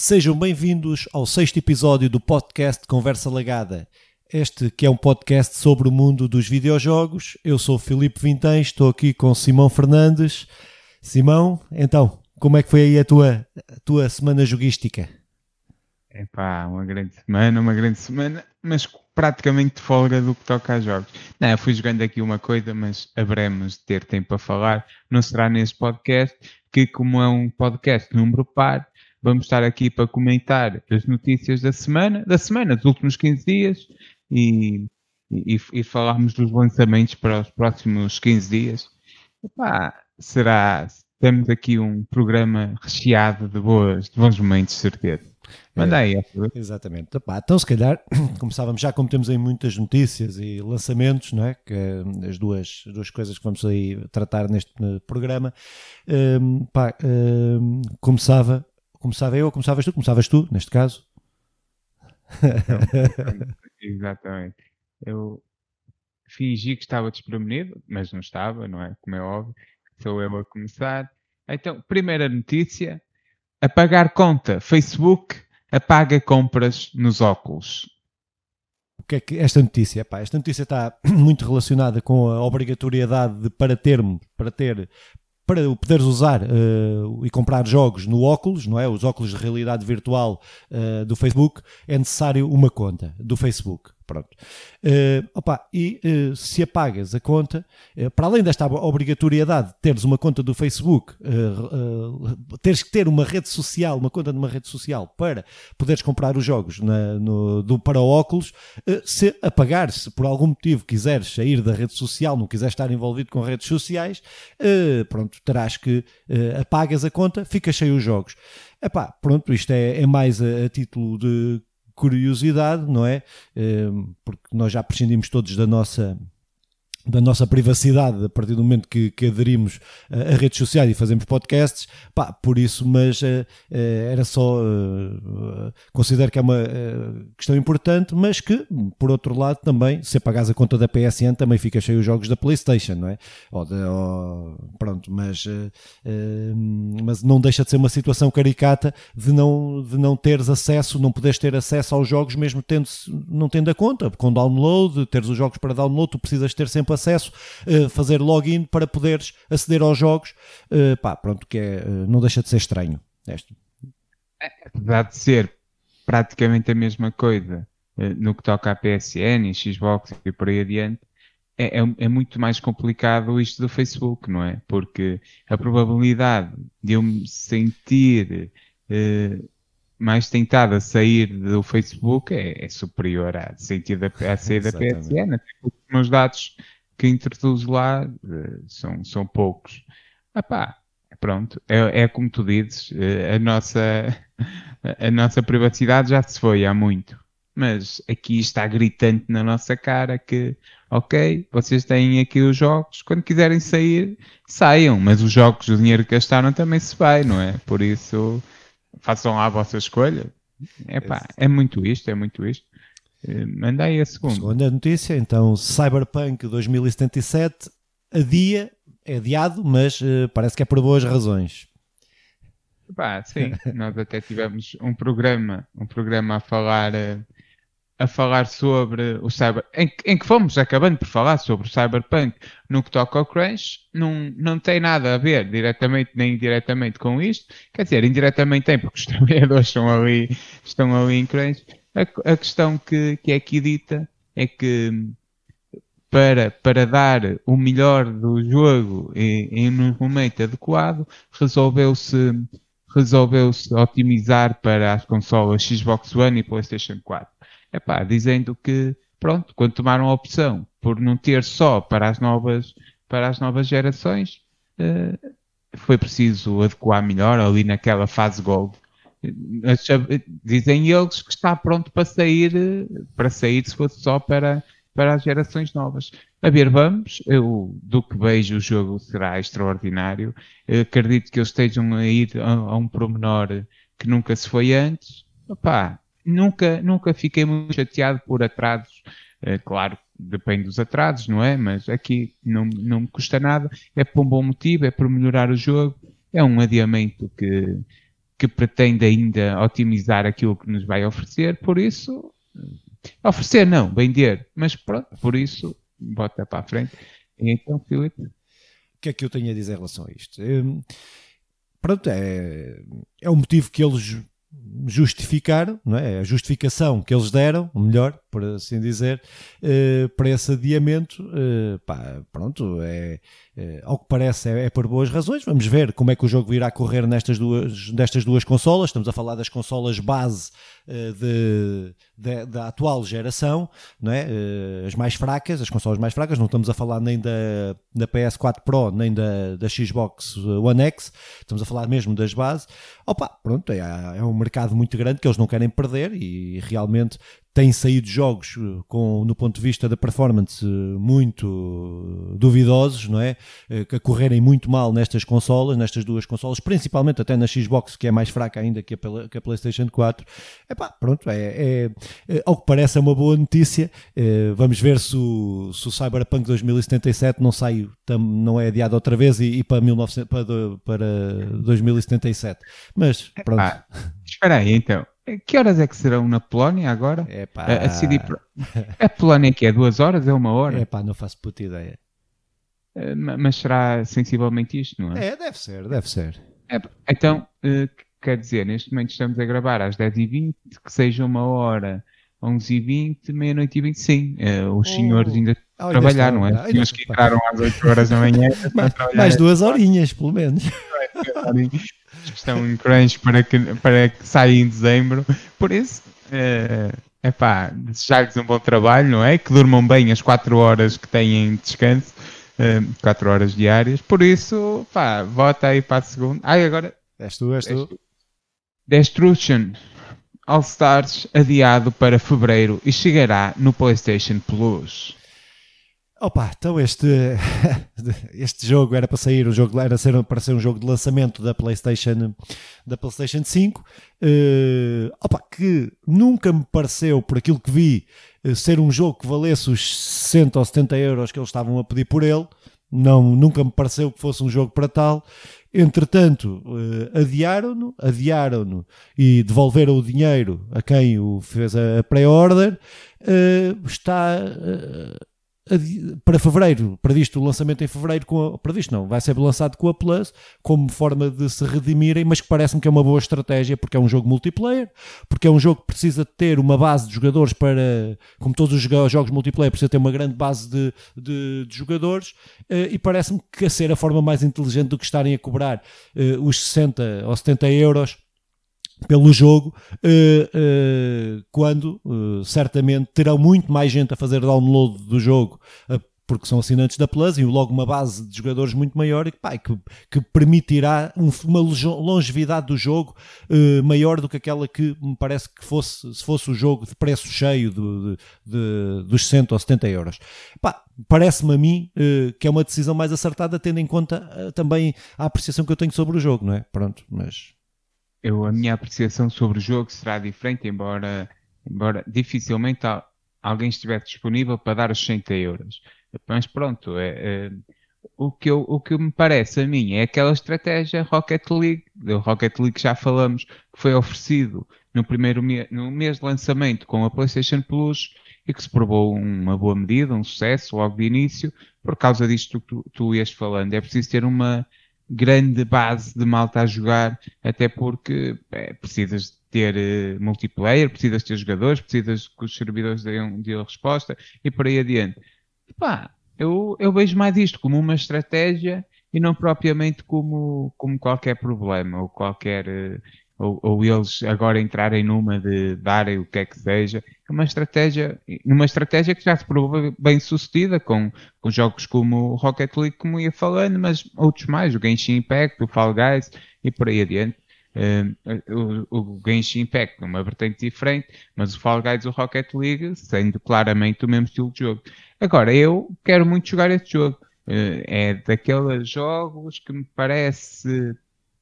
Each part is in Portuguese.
Sejam bem-vindos ao sexto episódio do podcast Conversa Lagada. Este que é um podcast sobre o mundo dos videojogos. Eu sou Filipe Vintém, estou aqui com Simão Fernandes. Simão, então, como é que foi aí a tua, a tua semana joguística? É pá, uma grande semana, uma grande semana, mas praticamente de folga do que toca a jogos. Não, fui jogando aqui uma coisa, mas haveremos de ter tempo para falar. Não será neste podcast, que como é um podcast número par, vamos estar aqui para comentar as notícias da semana, da semana, dos últimos 15 dias e, e, e falarmos dos lançamentos para os próximos 15 dias. Epá, será, temos aqui um programa recheado de, boas, de bons momentos, certeza. Manda aí, é, Exatamente. Então, se calhar, começávamos já, como temos aí muitas notícias e lançamentos, não é? Que, é as duas, as duas coisas que vamos aí tratar neste programa. Um, pá, um, começava, começava eu ou começavas tu? Começavas tu, neste caso? Exatamente. Eu fingi que estava desprevenido, mas não estava, não é? Como é óbvio. Sou eu a começar. Então, primeira notícia: apagar conta. Facebook apaga compras nos óculos. O que é que esta notícia? Pá, esta notícia está muito relacionada com a obrigatoriedade de, para termos, para ter para poderes usar uh, e comprar jogos no óculos, não é? Os óculos de realidade virtual uh, do Facebook, é necessário uma conta do Facebook. Pronto. Uh, opa, e uh, se apagas a conta, uh, para além desta obrigatoriedade de teres uma conta do Facebook, teres que ter uma rede social, uma conta de uma rede social para poderes comprar os jogos na, no, do, para óculos, se apagar, se por algum motivo quiseres sair da rede social, não quiseres estar envolvido com redes sociais, pronto, terás que apagas a conta, ficas sem os jogos. Epá, pronto, isto é, é mais a, a título de curiosidade, não é? Ehm, porque nós já prescindimos todos da nossa da nossa privacidade a partir do momento que, que aderimos a, a, redes sociais e fazemos podcasts, pá, por isso, mas uh, uh, era só uh, considero que é uma questão importante, mas que, por outro lado, também, se apagares a conta da PSN, também fica cheio os jogos da Playstation, não é? Ou de, ou, pronto, mas, mas não deixa de ser uma situação caricata de não, de não teres acesso, não poderes ter acesso aos jogos mesmo tendo, não tendo a conta, com download, teres os jogos para download, tu precisas ter sempre acesso, uh, fazer login para poderes aceder aos jogos. Uh, pá, pronto, que é, uh, não deixa de ser estranho. Este. Apesar de ser praticamente a mesma coisa no que toca à PSN e Xbox e por aí adiante, é, é, é, muito mais complicado isto do Facebook, não é? Porque a probabilidade de eu me sentir mais tentado a sair do Facebook é, é superior à, sentir da, à sair da PSN, até porque os meus dados que introduz lá uh, são, são poucos. Epá, pronto, é, é como tu dizes, uh, a, nossa, a nossa privacidade já se foi há muito. Mas aqui está gritante na nossa cara que, ok, vocês têm aqui os jogos, quando quiserem sair, saiam, mas os jogos, o dinheiro que gastaram também se vai, não é? Por isso, façam lá a vossa escolha. Epá, é muito isto, é muito isto. Eh, manda aí a segunda. Segunda notícia, então Cyberpunk 2077 adia, é adiado, mas uh, parece que é por boas razões. Pá, sim, nós até tivemos um programa, um programa a falar uh, a falar sobre o Cyber, em, em, que fomos acabando por falar sobre o Cyberpunk no que toca ao Crunch, não, não tem nada a ver diretamente nem indiretamente com isto, quer dizer, indiretamente tem, porque os trabalhadores estão ali, estão ali em Crunch, a, a questão que, que é aqui dita é que para, para dar o melhor do jogo em, um momento adequado, resolveu-se resolveu-se otimizar para as consolas Xbox One e PlayStation 4. Epá, dizendo que, pronto, quando tomaram a opção por não ter só para as novas, para as novas gerações, uh, foi preciso adequar melhor ali naquela fase Gold dizem eles que está pronto para sair, para sair se fosse só para, para as gerações novas. A ver, vamos. Eu, do que vejo, o jogo será extraordinário. Eu acredito que eles estejam a ir a, a um promenor que nunca se foi antes. Opa, nunca, nunca fiquei muito chateado por atrasos. É, claro, depende dos atrasos, não é? Mas aqui não, não me custa nada. É por um bom motivo, é por melhorar o jogo. É um adiamento que, que pretende ainda otimizar aquilo que nos vai oferecer, por isso, oferecer não, vender, mas pronto, por isso, bota para a frente. Então, Filipe? O que é que eu tenho a dizer em relação a isto? Hum, pronto, é, é o motivo que eles justificaram, não é? a justificação que eles deram, melhor, por assim dizer, uh, para esse adiamento, uh, pá, pronto, é, é, ao que parece é, é, por boas razões. Vamos ver como é que o jogo virá correr nestas duas, destas duas consolas. Estamos a falar das consolas base de, de, da atual geração, não é? as mais fracas, as consolas mais fracas. Não estamos a falar nem da, da PS4 Pro, nem da, da Xbox One X. Estamos a falar mesmo das bases. Opa, pronto, é, é um mercado muito grande que eles não querem perder e realmente têm saído jogos eh, com, no ponto de vista da performance eh, muito duvidosos, não é? Eh, que correrem muito mal nestas consolas, nestas duas consolas, principalmente até na Xbox, que é mais fraca ainda que a, que a PlayStation 4. Epá, pronto, é, é, é, ao que parece é uma boa notícia. Vamos ver se o, se o Cyberpunk 2077 não sai, não é adiado outra vez e, e para, 1900, para, para 2077. Mas pronto. Ah, espera aí, então. Que horas é que serão na Polónia agora? Epá. A, a, CD a Polónia que é duas horas? É uma hora? É pá, não faço puta ideia. Eh, mas será sensivelmente isto, não é? É, deve ser, deve ser. É, então, uh, quer dizer, neste momento estamos a gravar às 10h20, que seja uma hora, 11h20, meia-noite e 20, sim. Uh, os oh. senhores ainda ah, trabalhar, não é? Os senhores que entraram às 8 horas da manhã. mais, mais duas horinhas, pelo menos estão em crunch para que, para que saia em dezembro. Por isso, é, é pá, desejar-lhes um bom trabalho, não é? Que durmam bem as 4 horas que têm de descanso, é, 4 horas diárias. Por isso, pá, vota aí para a segunda. Ai, agora. És tu, és tu. Destruction All Stars adiado para fevereiro e chegará no PlayStation Plus. Opa, então este, este jogo era para sair, o jogo era ser, para ser um jogo de lançamento da PlayStation, da PlayStation 5, uh, eh, opa, que nunca me pareceu, por aquilo que vi, uh, ser um jogo que valesse os 60 ou 70 euros que eles estavam a pedir por ele. Não, nunca me pareceu que fosse um jogo para tal. Entretanto, uh, adiaram-no, adiaram-no e devolveram o dinheiro a quem o fez a, pré-order. está para fevereiro, previsto o lançamento em fevereiro, com a, previsto não, vai ser lançado com a Plus, como forma de se redimirem, mas que parece-me que é uma boa estratégia, porque é um jogo multiplayer, porque é um jogo que precisa ter uma base de jogadores para, como todos os jogos multiplayer, precisa ter uma grande base de, de, de jogadores, uh, e parece-me que a ser a forma mais inteligente do que estarem a cobrar uh, os 60 ou 70 euros pelo jogo, uh, uh, quando uh, certamente terão muito mais gente a fazer download do jogo, porque são assinantes da Plus, e logo uma base de jogadores muito maior e pá, que, que permitirá um, uma longevidade do jogo maior do que aquela que me parece que fosse, se fosse o jogo de preço cheio de, de, de, dos 60 ou 70 euros. Parece-me a mim que é uma decisão mais acertada, tendo em conta também a apreciação que eu tenho sobre o jogo, não é? Pronto, mas eu, a minha apreciação sobre o jogo será diferente, embora, embora dificilmente alguém estivesse disponível para dar os 60 euros. Mas pronto, é, é, o, que eu, o que me parece a mim é aquela estratégia Rocket League, do Rocket League que já falamos, que foi oferecido no primeiro me no mês de lançamento com a PlayStation Plus e que se provou uma boa medida, um sucesso logo de início, por causa disto que tu, tu ias falando. É preciso ter uma, grande base de malta a jogar, até porque é, precisas ter uh, multiplayer, precisas ter jogadores, precisas que os servidores deem, deem resposta e por aí adiante. Pá, eu, eu vejo mais isto como uma estratégia e não propriamente como, como qualquer problema ou qualquer. Uh, ou, ou, eles agora entrarem numa de darem o que é que seja. É uma estratégia, numa estratégia que já se provou bem sucedida com, com jogos como Rocket League, como ia falando, mas outros mais, o Genshin Impact, o Fall Guys e por aí adiante. Uh, o, o Genshin Impact numa vertente diferente, mas o Fall Guys o Rocket League sendo claramente o mesmo estilo de jogo. Agora, eu quero muito jogar este jogo. Uh, é daqueles jogos que me parece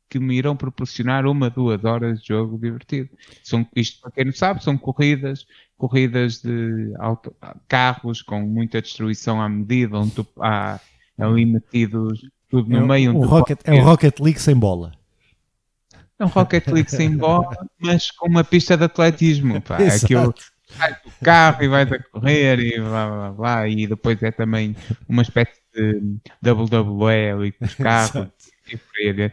que me irão proporcionar uma, duas horas de jogo divertido. São, isto, para quem não sabe, são corridas, corridas de auto, carros com muita destruição à medida, onde tu, há ali metidos tudo no é meio. Um rocket, é um Rocket League sem bola. é um Rocket League sem bola, mas com uma pista de atletismo. Pá. Aquilo sai do carro e vai a correr e blá blá blá. E depois é também uma espécie de WWE ali com os carros. e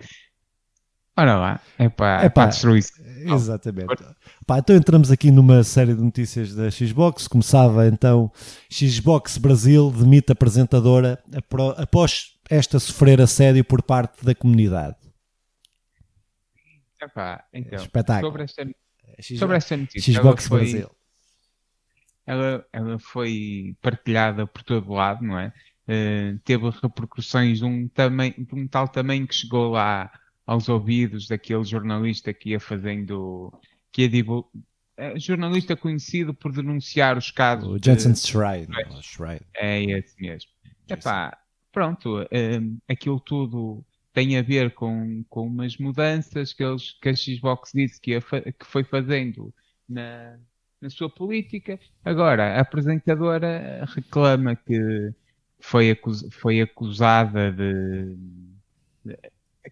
Ora lá, é para, é para destruir Exatamente. Pá, então entramos aqui numa série de notícias da Xbox. Começava então Xbox Brasil demite apresentadora após esta sofrer assédio por parte da comunidade. Epá, então, Espetáculo. Sobre esta, sobre esta notícia, Xbox foi, Brasil. Ela, ela foi partilhada por todo lado, não é? Uh, teve repercussões de um, tamanho, de um tal tamanho que chegou lá aos ouvidos daquele jornalista que ia fazendo, que ia divulgar, é, jornalista conhecido por denunciar os casos. O Jensen Schreier. É esse mesmo. Epá, pronto, um, aquilo tudo tem a ver com, com umas mudanças que, eles, que a Xbox disse que, que foi fazendo na, na sua política. Agora, a apresentadora reclama que foi, acus, foi acusada de, de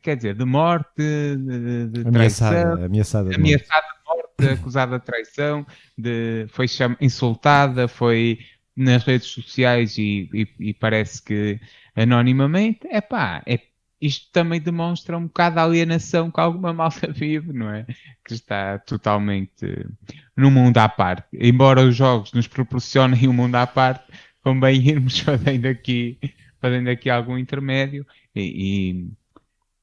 quer dizer, de morte, de, de ameaçada, traição, ameaçada de ameaçada de morte, acusada de traição, de, foi insultada, foi nas redes sociais e, e, e parece que anonimamente, é pá, é, isto também demonstra um bocado a alienação que alguma malta vive, não é? Que está totalmente no mundo à parte. Embora os jogos nos proporcionem um mundo à parte, convém irmos fazendo aqui, fazendo aqui algum intermédio e, e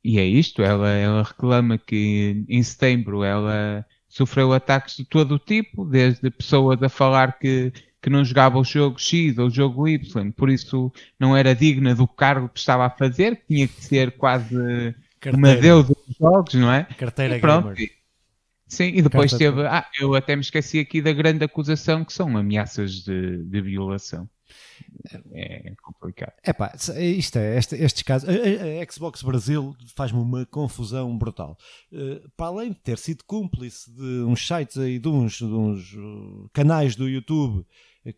e é isto, ela, ela reclama que em setembro ela sofreu ataques de todo o tipo, desde pessoas a falar que, que não jogava o jogo X ou o jogo Y, por isso não era digna do cargo que estava a fazer, que tinha que ser quase Carteira. uma deusa dos jogos, não é? Carteira e pronto. Gamer. Sim, e depois teve. Ah, eu até me esqueci aqui da grande acusação que são ameaças de, de violação é complicado. É pá, isto é, este, estes casos. A, a, Xbox Brasil faz-me uma confusão brutal. Uh, para além de ter sido cúmplice de uns sites aí, de uns, de uns uh, canais do YouTube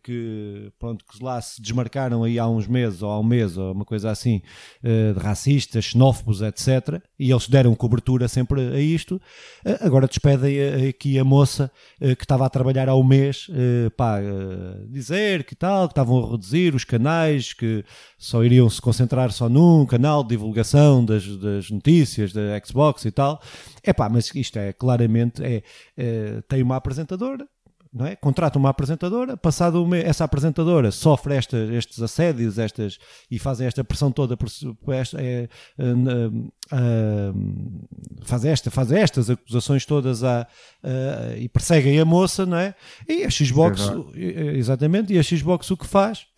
que, pronto, que lá se desmarcaram aí há uns meses, ou há um mês, ou uma coisa assim, eh, de racistas, xenófobos, etc. E eles deram cobertura sempre a isto. Eh, agora despedem aqui a moça eh, que estava a trabalhar há um mês, para dizer que tal, que estavam a reduzir os canais, que só iriam se concentrar só num canal de divulgação das, das notícias da Xbox e tal. É pá, mas isto é claramente, é, tem uma apresentadora, não é? Contrata uma apresentadora, passado um essa apresentadora sofre esta, estes assédios estas, e fazem esta pressão toda por, por esta, é, uh, uh, faz, esta, faz estas acusações todas uh, e perseguem a moça, não é? E a Xbox, é exatamente, e a Xbox o que faz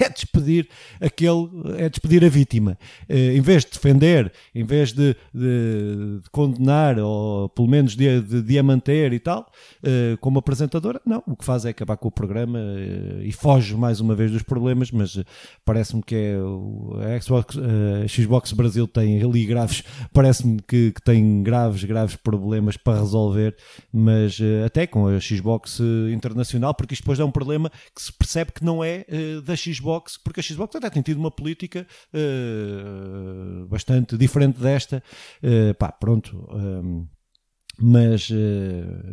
é despedir aquele, é despedir a vítima. em vez de defender, em vez de, de, de condenar, ou pelo menos de, de, de a manter e tal, como apresentador não, o que faz é acabar com o programa uh, e foge mais uma vez dos problemas, mas uh, parece-me que é a Xbox, uh, Xbox Brasil tem ali graves, parece-me que, que, tem graves, graves problemas para resolver, mas até com a Xbox internacional, porque isto depois é um problema que se percebe que não é da Xbox, porque a Xbox até tem tido uma política bastante diferente desta. pá, pronto. Mas uh,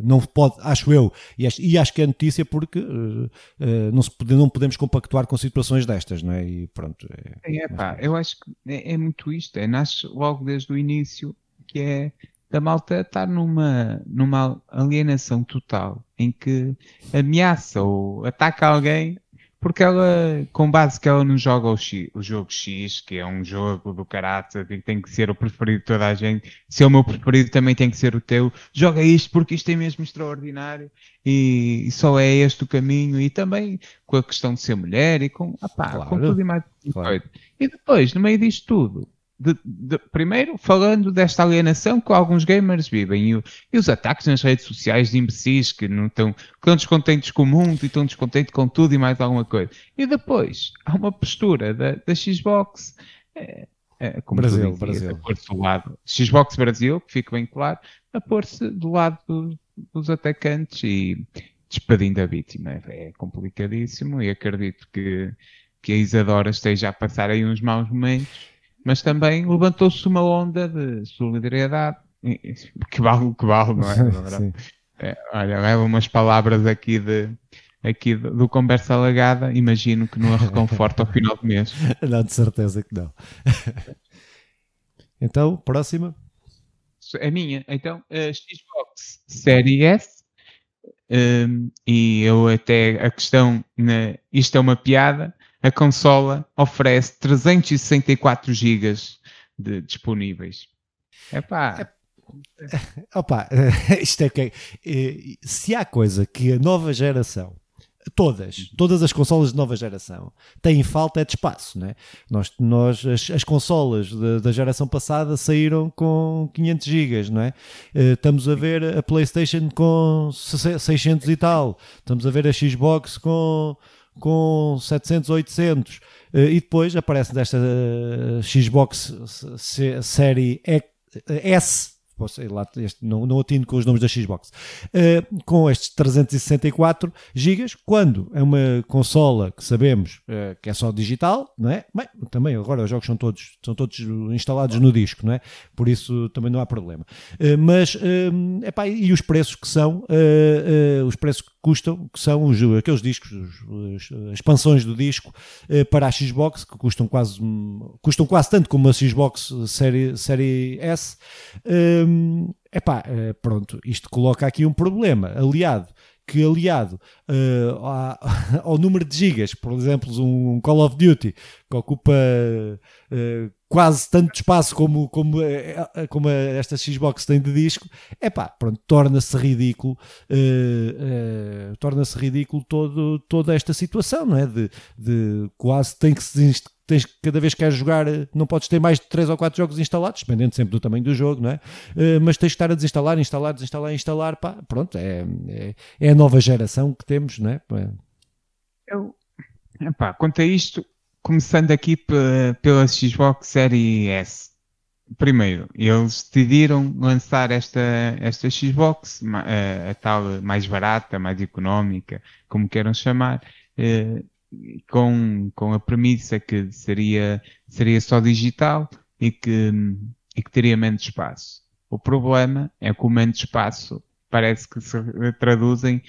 não pode, acho eu, e acho, e acho que é notícia porque uh, uh, não, se pode, não podemos compactuar com situações destas, não é? E pronto. É, é pá, eu acho que é, é, muito isto, é, nasce logo desde o início, que é da malta estar numa, numa alienação total, em que ameaça ou ataca alguém porque ela, com base que ela não joga o, X, o jogo X, que é um jogo do caráter que tem que ser o preferido de toda a gente, se é o meu preferido também tem que ser o teu, joga isto porque isto é mesmo extraordinário e, só é este o caminho, e também com a questão de ser mulher e com, apá, claro, com tudo e mais. Claro. E depois, no meio disto tudo, de, de, primeiro, falando desta alienação que alguns gamers vivem e, e, os ataques nas redes sociais de imbecis que não estão, estão descontentes com o mundo e estão descontentes com tudo e mais alguma coisa. E depois, há uma postura da, da Xbox, é, é, como Brasil, dizias, Brasil. a pôr-se do lado, Xbox Brasil, que fica bem claro, a pôr-se do lado do, dos atacantes e despedindo a vítima. É, é complicadíssimo e acredito que, que a Isadora esteja a passar aí uns maus momentos mas também levantou-se uma onda de solidariedade que vale o que vale, não é? é olha, leva umas palavras aqui de aqui do, do conversa alagada, imagino que não a reconforta ao final do mês. Não, de certeza que não. então, próxima. A minha, então, a Xbox Série S. Um, e eu até a questão, na, isto é uma piada, a consola oferece 364 GB de disponíveis. Epá. É Opa, isto é que é, se há coisa que a nova geração Todas, todas as consolas de nova geração têm falta é de espaço, né? Nós, nós as, as consolas de, da geração passada saíram com 500 GB, não é? Uh, estamos a ver a PlayStation com 600 e tal, estamos a ver a Xbox com com 700, 800 uh, e depois aparece desta uh, Xbox série S sei lá, este, não, não atino com os nomes da Xbox, uh, com estes 364 GB, quando é uma consola que sabemos uh, que é só digital, não é? Bem, também agora os jogos são todos, são todos instalados no disco, não é? Por isso também não há problema. Uh, mas, uh, epá, e os preços que são, os preços que custam, que são os, aqueles discos, os, expansões do disco para a Xbox, que custam quase, custam quase tanto como a Xbox série, série S. Hum, epá, uh, pronto, isto coloca aqui um problema, aliado que aliado uh, ao número de gigas, por exemplo, um Call of Duty que ocupa uh, quase tanto espaço como, como, uh, como esta Xbox tem de disco, é pá, pronto, torna-se ridículo, torna-se ridículo todo, toda esta situação, não é? De, de quase tem que se tens cada vez que queres jogar, não podes ter mais de 3 ou 4 jogos instalados, dependendo sempre do tamanho do jogo, não é? Uh, mas tens que estar a desinstalar, instalar, desinstalar, instalar, pá, pronto, é, é, é a nova geração que temos, não é? Eu, epá, quanto a isto, começando aqui pela Xbox Série S. Primeiro, eles decidiram lançar esta, esta Xbox, a, eh, a tal mais barata, mais económica, como queiram chamar, eh, com, com a premissa que seria, seria só digital e que, e que teria menos espaço. O problema é que o menos espaço parece que se traduzem.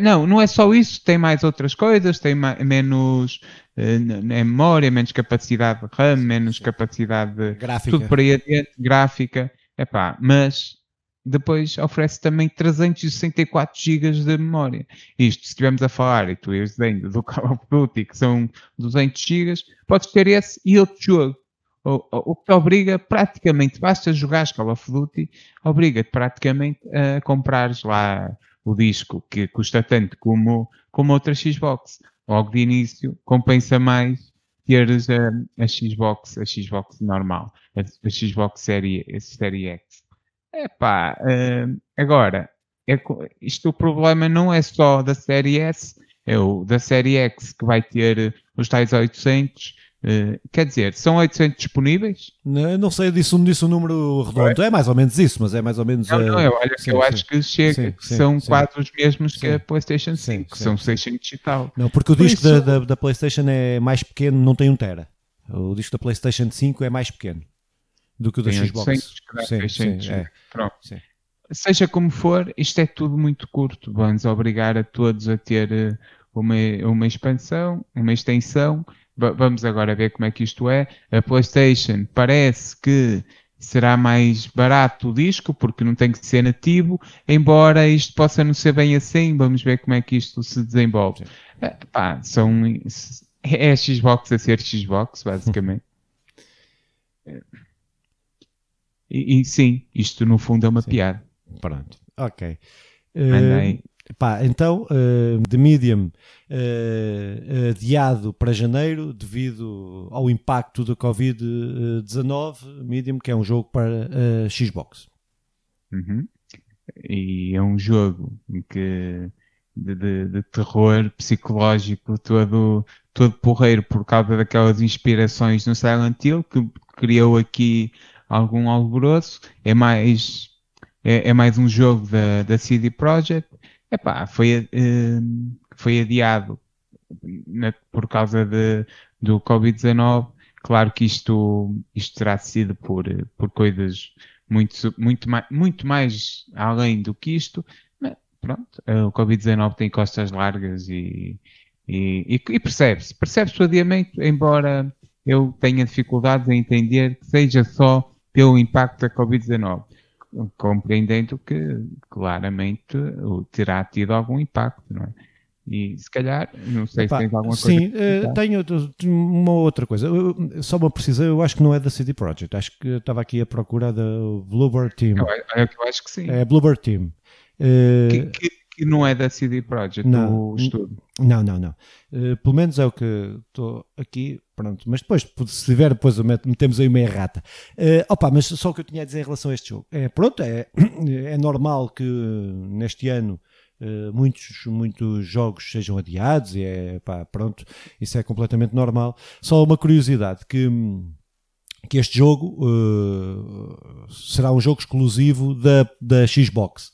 Não, não é só isso, tem mais outras coisas, tem menos uh, memória, menos capacidade de RAM, menos capacidade gráfica. tudo para aí adiante, gráfica. Epá, mas depois oferece também 364 GB de memória. Isto, se estivermos a falar, e tu ias dizendo, do Call of Duty, que são 200 GB, podes ter esse e outro jogo. O que te obriga praticamente, basta jogar Call of Duty, obriga-te praticamente a comprares lá o disco, que custa tanto como, como outra Xbox. Logo de início, compensa mais teres a, a Xbox, a Xbox normal, a, a Xbox Série, a série X. Epá, uh, agora, é, isto o problema não é só da série S, é o da série X que vai ter os tais 800. Uh, quer dizer, são 800 disponíveis? Não, não sei, disse, disse um número redondo. É? é mais ou menos isso, mas é mais ou menos. Não, não, eu, olha, sim, eu sim. acho que chega, sim, são quase os mesmos que a PlayStation 5, que são 600 e tal. Não, porque o Por disco isso... da, da, da PlayStation é mais pequeno, não tem um Tera. O disco da PlayStation 5 é mais pequeno do que o da Xbox. 800, sim, 600, sim, é. Pronto. Sim. Seja como for, isto é tudo muito curto. Vamos obrigar a todos a ter eh, uma, uma expansão, uma extensão. Vamos agora ver como é que isto é. A PlayStation parece que será mais barato o disco, porque não tem que ser nativo, embora isto possa não ser bem assim. Vamos ver como é que isto se desenvolve. É, pá, são, é a Xbox a ser Xbox, basicamente. E, e, sim, isto no fundo é uma sim. piada. Pronto, ok. Uh, pá, então, uh, Medium uh, adiado para janeiro devido ao impacto da Covid-19. Medium, que é um jogo para uh, Xbox. Uhum. E é um jogo que de, de, de, terror psicológico todo, todo porreiro por causa daquelas inspirações no Silent Hill que criou aqui algum alvoroço, é mais, é, é mais um jogo da, da CD Projekt. Epá, foi, uh, foi adiado na, por causa de, do Covid-19. Claro que isto, isto terá sido por, por coisas muito, muito, mais, muito mais além do que isto. Mas, pronto, o Covid-19 tem costas largas e, e, e, e percebe-se. Percebe-se o adiamento, embora eu tenha dificuldades em entender que seja só pelo impacto da Covid-19 compreendendo que claramente terá tido algum impacto, não é? E se calhar, não sei Epá, se tens alguma coisa. Sim, uh, tenho uma outra coisa. só uma precisão, eu acho que não é da CD Projekt. Acho que estava aqui a procura da Bluebird Team. Eu, eu, eu acho que sim. É Bluebird Team. Uh, que, que, que, não é da CD Projekt, não, o estudo. Não, não, não. Uh, pelo menos é o que estou aqui. Pronto, mas depois, se tiver, depois metemos aí uma errata. Uh, opa, mas só o que eu tinha a dizer em relação a este jogo. É, pronto, é, é normal que neste ano Uh, muitos, muitos jogos sejam adiados e é pá, pronto, isso é completamente normal. Só uma curiosidade que, que este jogo uh, será um jogo exclusivo da, da Xbox.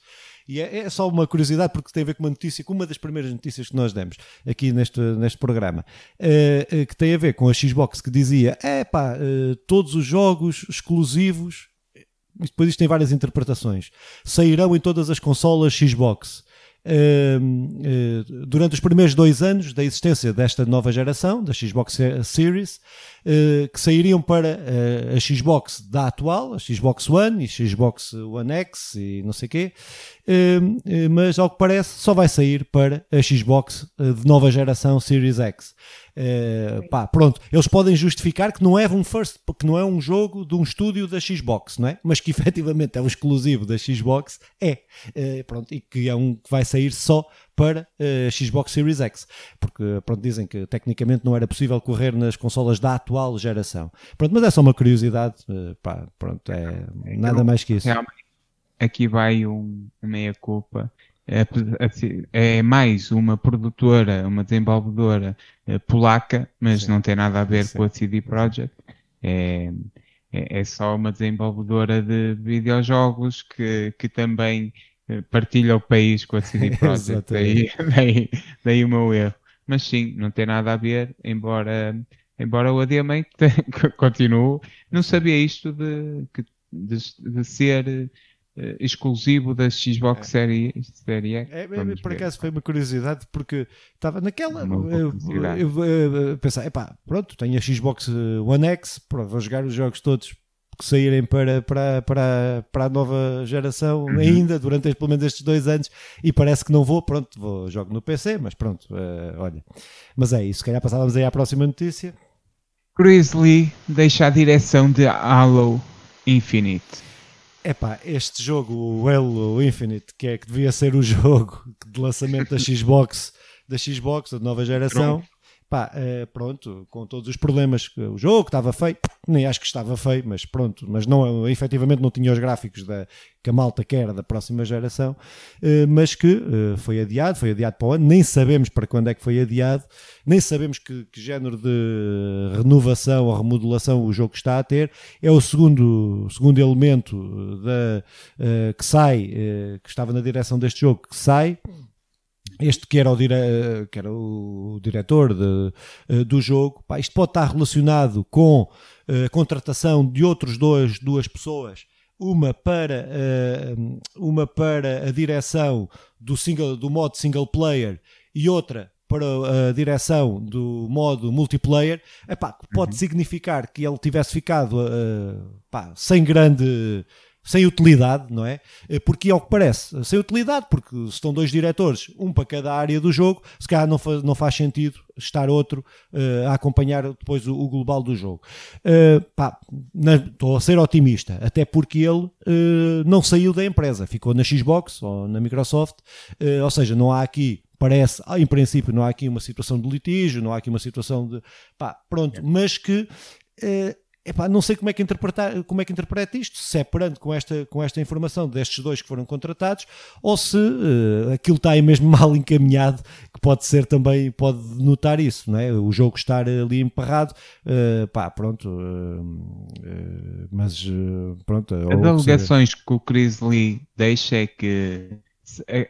E é, é, só uma curiosidade porque tem a ver com uma notícia, com uma das primeiras notícias que nós demos aqui neste, neste programa, uh, que tem a ver com a Xbox que dizia: é pá, todos os jogos exclusivos, depois isto tem várias interpretações, sairão em todas as consolas Xbox. Ehm, eh, durante os primeiros dois anos da existência desta nova geração, da Xbox Series, eh, que sairiam para eh, a Xbox da atual, a Xbox One e Xbox One X e não sei o quê, ehm, mas ao que parece só vai sair para a Xbox de nova geração Series X. Uh, pá, pronto, eles podem justificar que não é um first, que não é um jogo de um estúdio da Xbox, não é? Mas que efetivamente é um exclusivo da Xbox, é. Uh, pronto, e que é um que vai sair só para a uh, Xbox Series X, porque pronto, dizem que tecnicamente não era possível correr nas consolas da atual geração. Pronto, mas é só uma curiosidade, uh, pá, pronto, é nada mais que isso. Aqui vai um meia-culpa é, é, mais uma produtora, uma desenvolvedora eh, polaca, mas Sim. não tem nada a ver Sim. com a CD Projekt. É, é, é, só uma desenvolvedora de videojogos que, que também eh, partilha o país com a CD Projekt. daí, daí, daí o meu erro. Mas sim, não tem nada a ver, embora, embora o adiamento continue. Não sabia isto de, de, de ser uh, exclusivo da Xbox é. Série, série X. É, é, por acaso foi uma curiosidade porque estava naquela. Eu, eu, eu, pensar, epá, pronto, tenho a Xbox eh, One X, pronto, vou jogar os jogos todos que saírem para, para, para, para a nova geração uhum. ainda, durante pelo menos estes dois anos, e parece que não vou, pronto, vou, jogo no PC, mas pronto, uh, olha. Mas é isso, se calhar passávamos aí à próxima notícia. Chris Lee deixa a direção de Halo Infinite. Epá, este jogo, o Halo Infinite, que é que devia ser o jogo de lançamento da Xbox, da Xbox, da nova geração. Pá, é, pronto, com todos os problemas que o jogo estava feio, nem acho que estava feio, mas pronto, mas não, efetivamente não tinha os gráficos da, que a malta quer da próxima geração, eh, mas que eh, foi adiado, foi adiado para o ano, nem sabemos para quando é que foi adiado, nem sabemos que, que género de renovação ou remodelação o jogo está a ter, é o segundo, segundo elemento da, que sai, que estava na direção deste jogo, que sai, este que era o, dire... que era o diretor de, eh, do jogo, pá, isto pode estar relacionado com eh, a contratação de outros dois, duas pessoas, uma para, eh, uma para a direção do, single, do modo single player e outra para a direção do modo multiplayer, epá, pode uhum. significar que ele tivesse ficado uh, pá, sem grande sem utilidade, não é? Eh, porque ao que parece, sem utilidade, porque se estão dois diretores, um para cada área do jogo, se calhar não faz, não faz sentido estar outro uh, a acompanhar depois o, o global do jogo. Uh, pá, estou a ser otimista, até porque ele uh, não saiu da empresa, ficou na Xbox ou na Microsoft, ou seja, não há aqui parece, em princípio, não há aqui uma situação de litígio, não há aqui uma situação de pá, pronto, mas que Epá, não sei como é que interpretar, como é que interpreta isto, se é perante com esta, com esta informação destes dois que foram contratados, ou se uh, aquilo está aí mesmo mal encaminhado, que pode ser também, pode notar isso, não é? O jogo estar ali emperrado, uh, pá, pronto, uh, mas pronto. As alegações que o Chris Lee deixa é que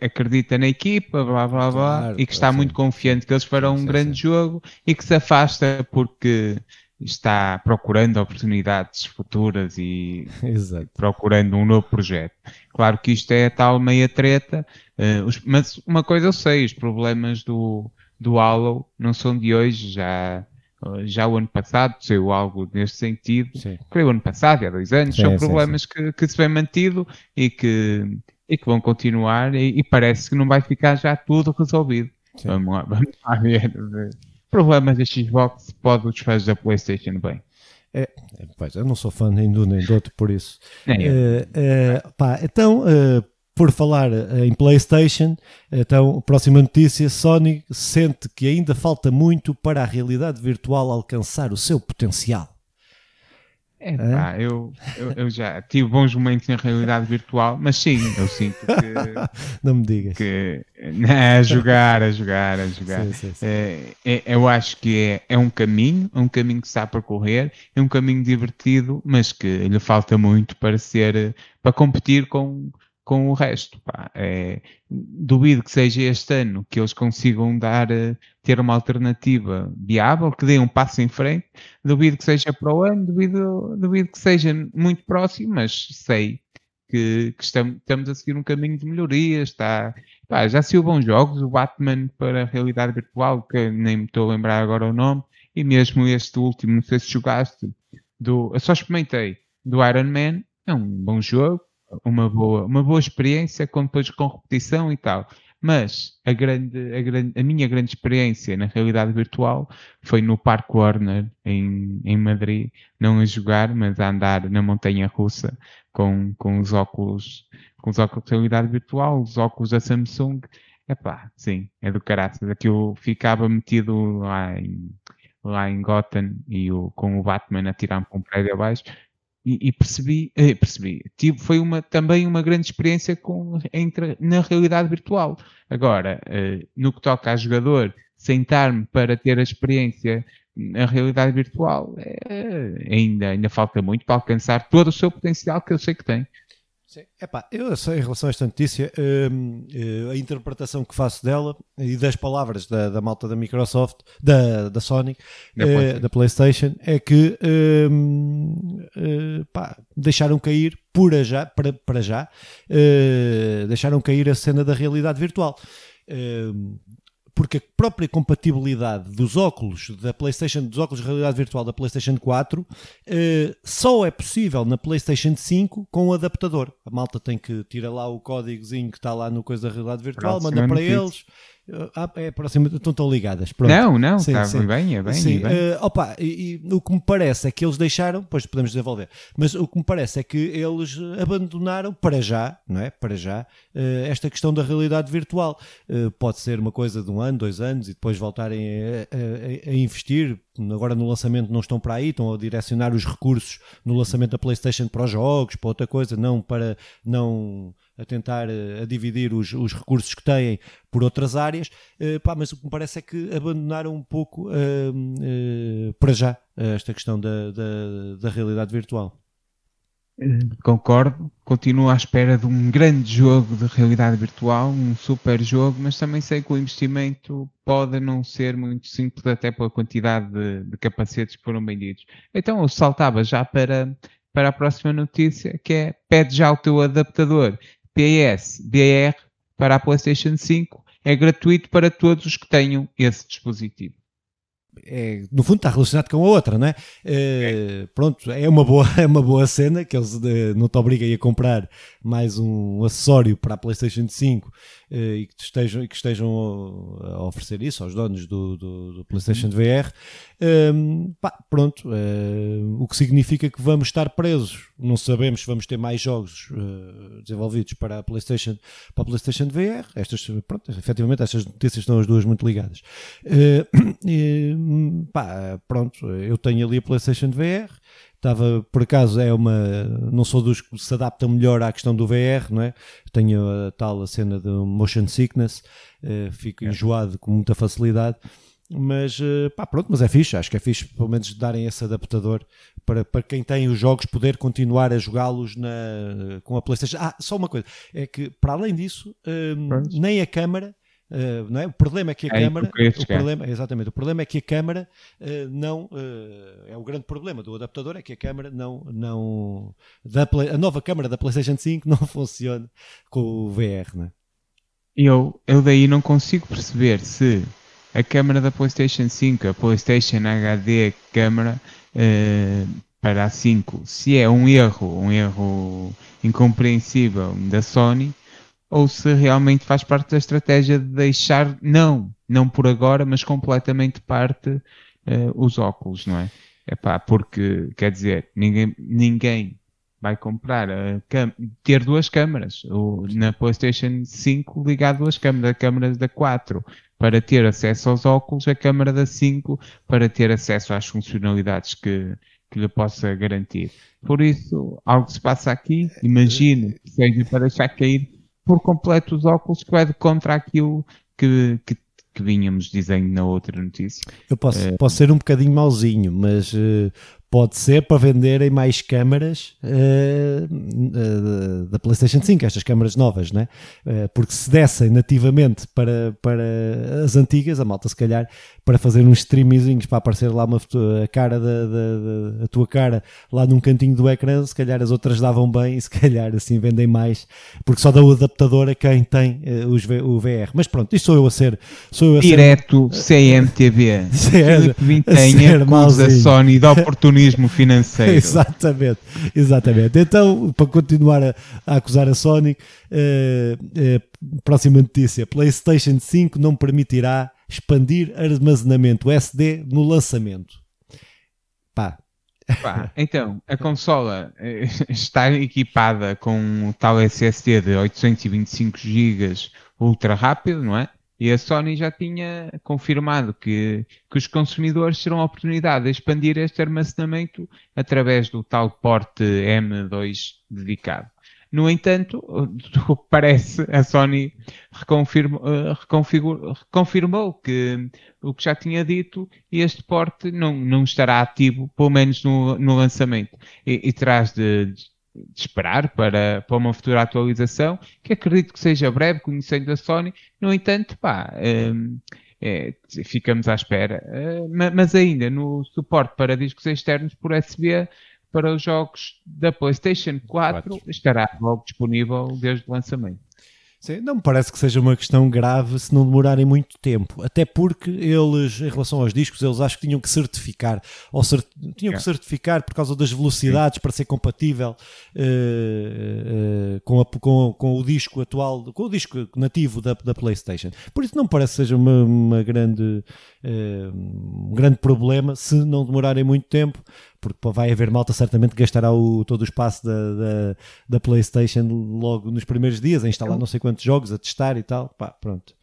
acredita na equipa, blá blá blá, claro, e que está muito confiante que eles farão um grande jogo e que se afasta porque está procurando oportunidades futuras e Exato. procurando um novo projeto. Claro que isto é a tal meia treta, uh, os, mas uma coisa eu sei, os problemas do, do Halo não são de hoje, já, já o ano passado saiu algo neste sentido, creio o ano passado, há dois anos, sim, são problemas sim, sim. Que, que se vem mantido e que, e que vão continuar e, e, parece que não vai ficar já tudo resolvido. Vamos lá, vamos lá ver problemas da Xbox pode os fãs da PlayStation bem. É, pois, eu não sou fã nem do nem do outro, por isso. É, é. Uh, pá, então, uh, por falar em PlayStation, então, próxima notícia: Sony sente que ainda falta muito para a realidade virtual alcançar o seu potencial. É, pá, eu, eu, eu, já tive bons momentos na realidade virtual, mas sim, eu sinto que. Não me digas. Que, né, a jogar, a jogar, a jogar. Sim, sim, sim. É, eu acho que é, é um caminho, é um caminho que está a percorrer, é um caminho divertido, mas que lhe falta muito para ser. para competir com com o resto. Pá. É, duvido que seja este ano que eles consigam dar, eh, ter uma alternativa viável, que dê um passo em frente. Duvido que seja para o ano, duvido, duvido que seja muito próximo, mas sei que, que estamos, estamos, a seguir um caminho de melhoria. Está, pá, já se bons jogos, o Batman para a realidade virtual, que nem me estou a lembrar agora o nome, e mesmo este último, não sei se jogaste, do, só experimentei, do Iron Man, é um bom jogo uma boa, uma boa experiência com, depois com repetição e tal. Mas a, grande, a, grande, a minha grande experiência na realidade virtual foi no Parque Warner em, em Madrid, não a jogar, mas a andar na montanha russa com, com os óculos, com os óculos de realidade virtual, os óculos da Samsung. Epá, sim, é do caráter. Aquilo ficava metido lá em, lá em Gotham e o, com o Batman a tirar-me para um prédio abaixo e, e percebi, eh, percebi, foi uma, também uma grande experiência com, entre, na realidade virtual. Agora, eh, no que toca a jogador, sentar-me para ter a experiência na realidade virtual, eh, ainda, ainda falta muito para alcançar todo o seu potencial que eu sei que tem. Sim. Epá, eu sei, em relação a esta notícia, hum, hum, a interpretação que faço dela e das palavras da, da malta da Microsoft, da, da Sony, da, eh, da PlayStation, é que hum, eh, pá, deixaram cair por já, para, para já, eh, deixaram cair a cena da realidade virtual. Porque a própria compatibilidade dos óculos da PlayStation, dos óculos de realidade virtual da PlayStation 4, eh, só é possível na PlayStation 5 com o adaptador. A malta tem que tirar lá o códigozinho que está lá no coisa da realidade virtual, manda para eles. É próximo, estão tão ligadas. Pronto. Não, não, sim, está sim. bem, é bem. Sim. bem. Uh, opa, e, e, o que me parece é que eles deixaram, depois podemos desenvolver, mas o que me parece é que eles abandonaram para já, não é? Para já, uh, esta questão da realidade virtual. Uh, pode ser uma coisa de um ano, dois anos e depois voltarem a, a, a investir. Agora no lançamento não estão para aí, estão a direcionar os recursos no lançamento da PlayStation para os jogos, para outra coisa, não para não a tentar eh, a dividir os, os recursos que têm por outras áreas, uh, pá, mas o que me parece é que abandonaram um pouco uh, uh, para já esta questão da, da, da realidade virtual. Concordo, continuo à espera de um grande jogo de realidade virtual, um super jogo, mas também sei que o investimento pode não ser muito simples, até pela quantidade de, de capacetes que foram vendidos. Então eu saltava já para, para a próxima notícia, que é pede já o teu adaptador PS BR para a PlayStation 5 é gratuito para todos os que tenham esse dispositivo. É, no fundo está relacionado com a outra, não é? é? Pronto, é uma, boa, é uma boa cena que eles uh, não te obriguem a comprar mais um acessório para a PlayStation 5 uh, e que estejam, que estejam a oferecer isso aos donos do, do, do PlayStation VR, um, pá, pronto, uh, o que significa que vamos estar presos. Não sabemos se vamos ter mais jogos uh, desenvolvidos para a PlayStation, para a PlayStation VR. Estas, pronto, efetivamente, estas notícias estão as duas muito ligadas. Uh, pá, pronto, eu tenho ali a PlayStation VR estava por acaso é uma não sou dos que se adaptam melhor à questão do VR não é tenho a tal a cena do motion sickness uh, fico é. enjoado com muita facilidade mas uh, pá, pronto, mas é fixe, acho que é fixe pelo menos darem esse adaptador para, para quem tem os jogos poder continuar a jogá-los com a Playstation. Ah, só uma coisa, é que para além disso, uh, nem a câmara Uh, não é? O problema é que a é câmara, o problema, exatamente, o problema é que a câmara uh, não uh, é o grande problema do adaptador é que a câmara não não da a nova câmara da PlayStation 5 não funciona com o VR, não é? Eu eu daí não consigo perceber se a câmara da PlayStation 5, a PlayStation HD câmara para a 5, se é um erro, um erro incompreensível da Sony, ou se realmente faz parte da estratégia de deixar, não, não por agora, mas completamente parte uh, os óculos, não é? Epá, porque, quer dizer, ninguém, ninguém vai comprar, ter duas câmaras, ou na PlayStation 5 ligar duas câmaras, a câmera da 4 para ter acesso aos óculos, a câmera da 5 para ter acesso às funcionalidades que, que lhe possa garantir. Por isso, algo se passa aqui, imagino seja para deixar cair por completo os óculos que vai de contra aquilo que, que, que vínhamos dizendo na outra notícia. Eu posso, é... posso ser um bocadinho mauzinho, mas uh, pode ser para venderem mais câmaras uh, uh, da PlayStation 5, estas câmaras novas, né? Uh, porque se dessem nativamente para, para as antigas, a malta se calhar para fazer uns streamings para aparecer lá uma a cara da, da, da, a tua cara lá num cantinho do ecrã, se calhar as outras davam bem e se calhar assim vendem mais, porque só dá o adaptador a quem tem os, o VR. Mas pronto, isto sou eu a ser. Sou eu a Direto ser, CMTV. Ser, Vintanha, acusa Sony da oportunidade oportunismo financeiro. exatamente, exatamente. Então, para continuar a, a acusar a Sony, uh, uh, próxima notícia: PlayStation 5 não permitirá expandir armazenamento SD no lançamento. Pá. Pá, então, a consola eh, está equipada com o tal SSD de 825 GB ultra rápido, não é? E a Sony já tinha confirmado que, que os consumidores terão a oportunidade de expandir este armazenamento através do tal porte M2 dedicado. No entanto, parece a Sony reconfirmou, eh, reconfirmou que o que já tinha dito, este porte não, não estará ativo, pelo menos no, no lançamento, e, e de, de esperar para, para uma futura atualização, que acredito que seja breve, conhecendo a Sony. No entanto, pá, um, é, ficamos à espera. Uh, mas ainda no suporte para discos externos por USB para os jogos da PlayStation 4, 4. estará logo disponível desde o lançamento. Sim, não me parece que seja uma questão grave se não demorarem muito tempo. Até porque eles, em relação aos discos, eles acho que tinham que certificar, ou tinham que certificar por causa das velocidades Sim. para ser compatível uh, uh, com, a, com, com, o disco atual, com o disco nativo da, da PlayStation. Por isso não me parece que seja uma, uma grande, uh, um grande problema se não demorarem muito tempo porque vai haver malta certamente que gastará o, todo o espaço da, da, da, PlayStation logo nos primeiros dias a instalar não sei quantos jogos, a testar e tal. Pá, pronto.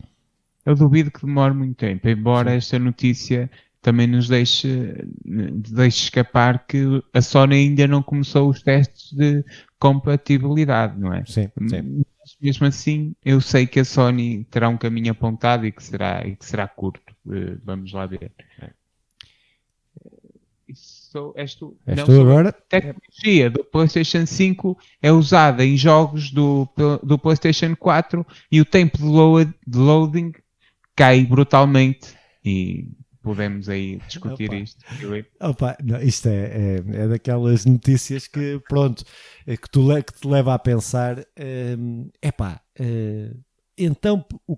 Eu duvido que demore muito tempo, embora Sim. esta notícia também nos deixe, deixe escapar que a Sony ainda não começou os testes de compatibilidade, não é? Sim, sim. Mas mesmo assim, eu sei que a Sony terá um caminho apontado e que será, e que será curto. Eh, vamos lá ver. Sou, és tu. És não, tu agora? A tecnologia do PlayStation 5 é usada em jogos do, do PlayStation 4 e o tempo de, load, de loading cai brutalmente e podemos aí discutir Opa. isto. Opa, não, isto é, é, é, daquelas notícias que, pronto, é que, tu, que te leva a pensar, é hum, pá, é, então o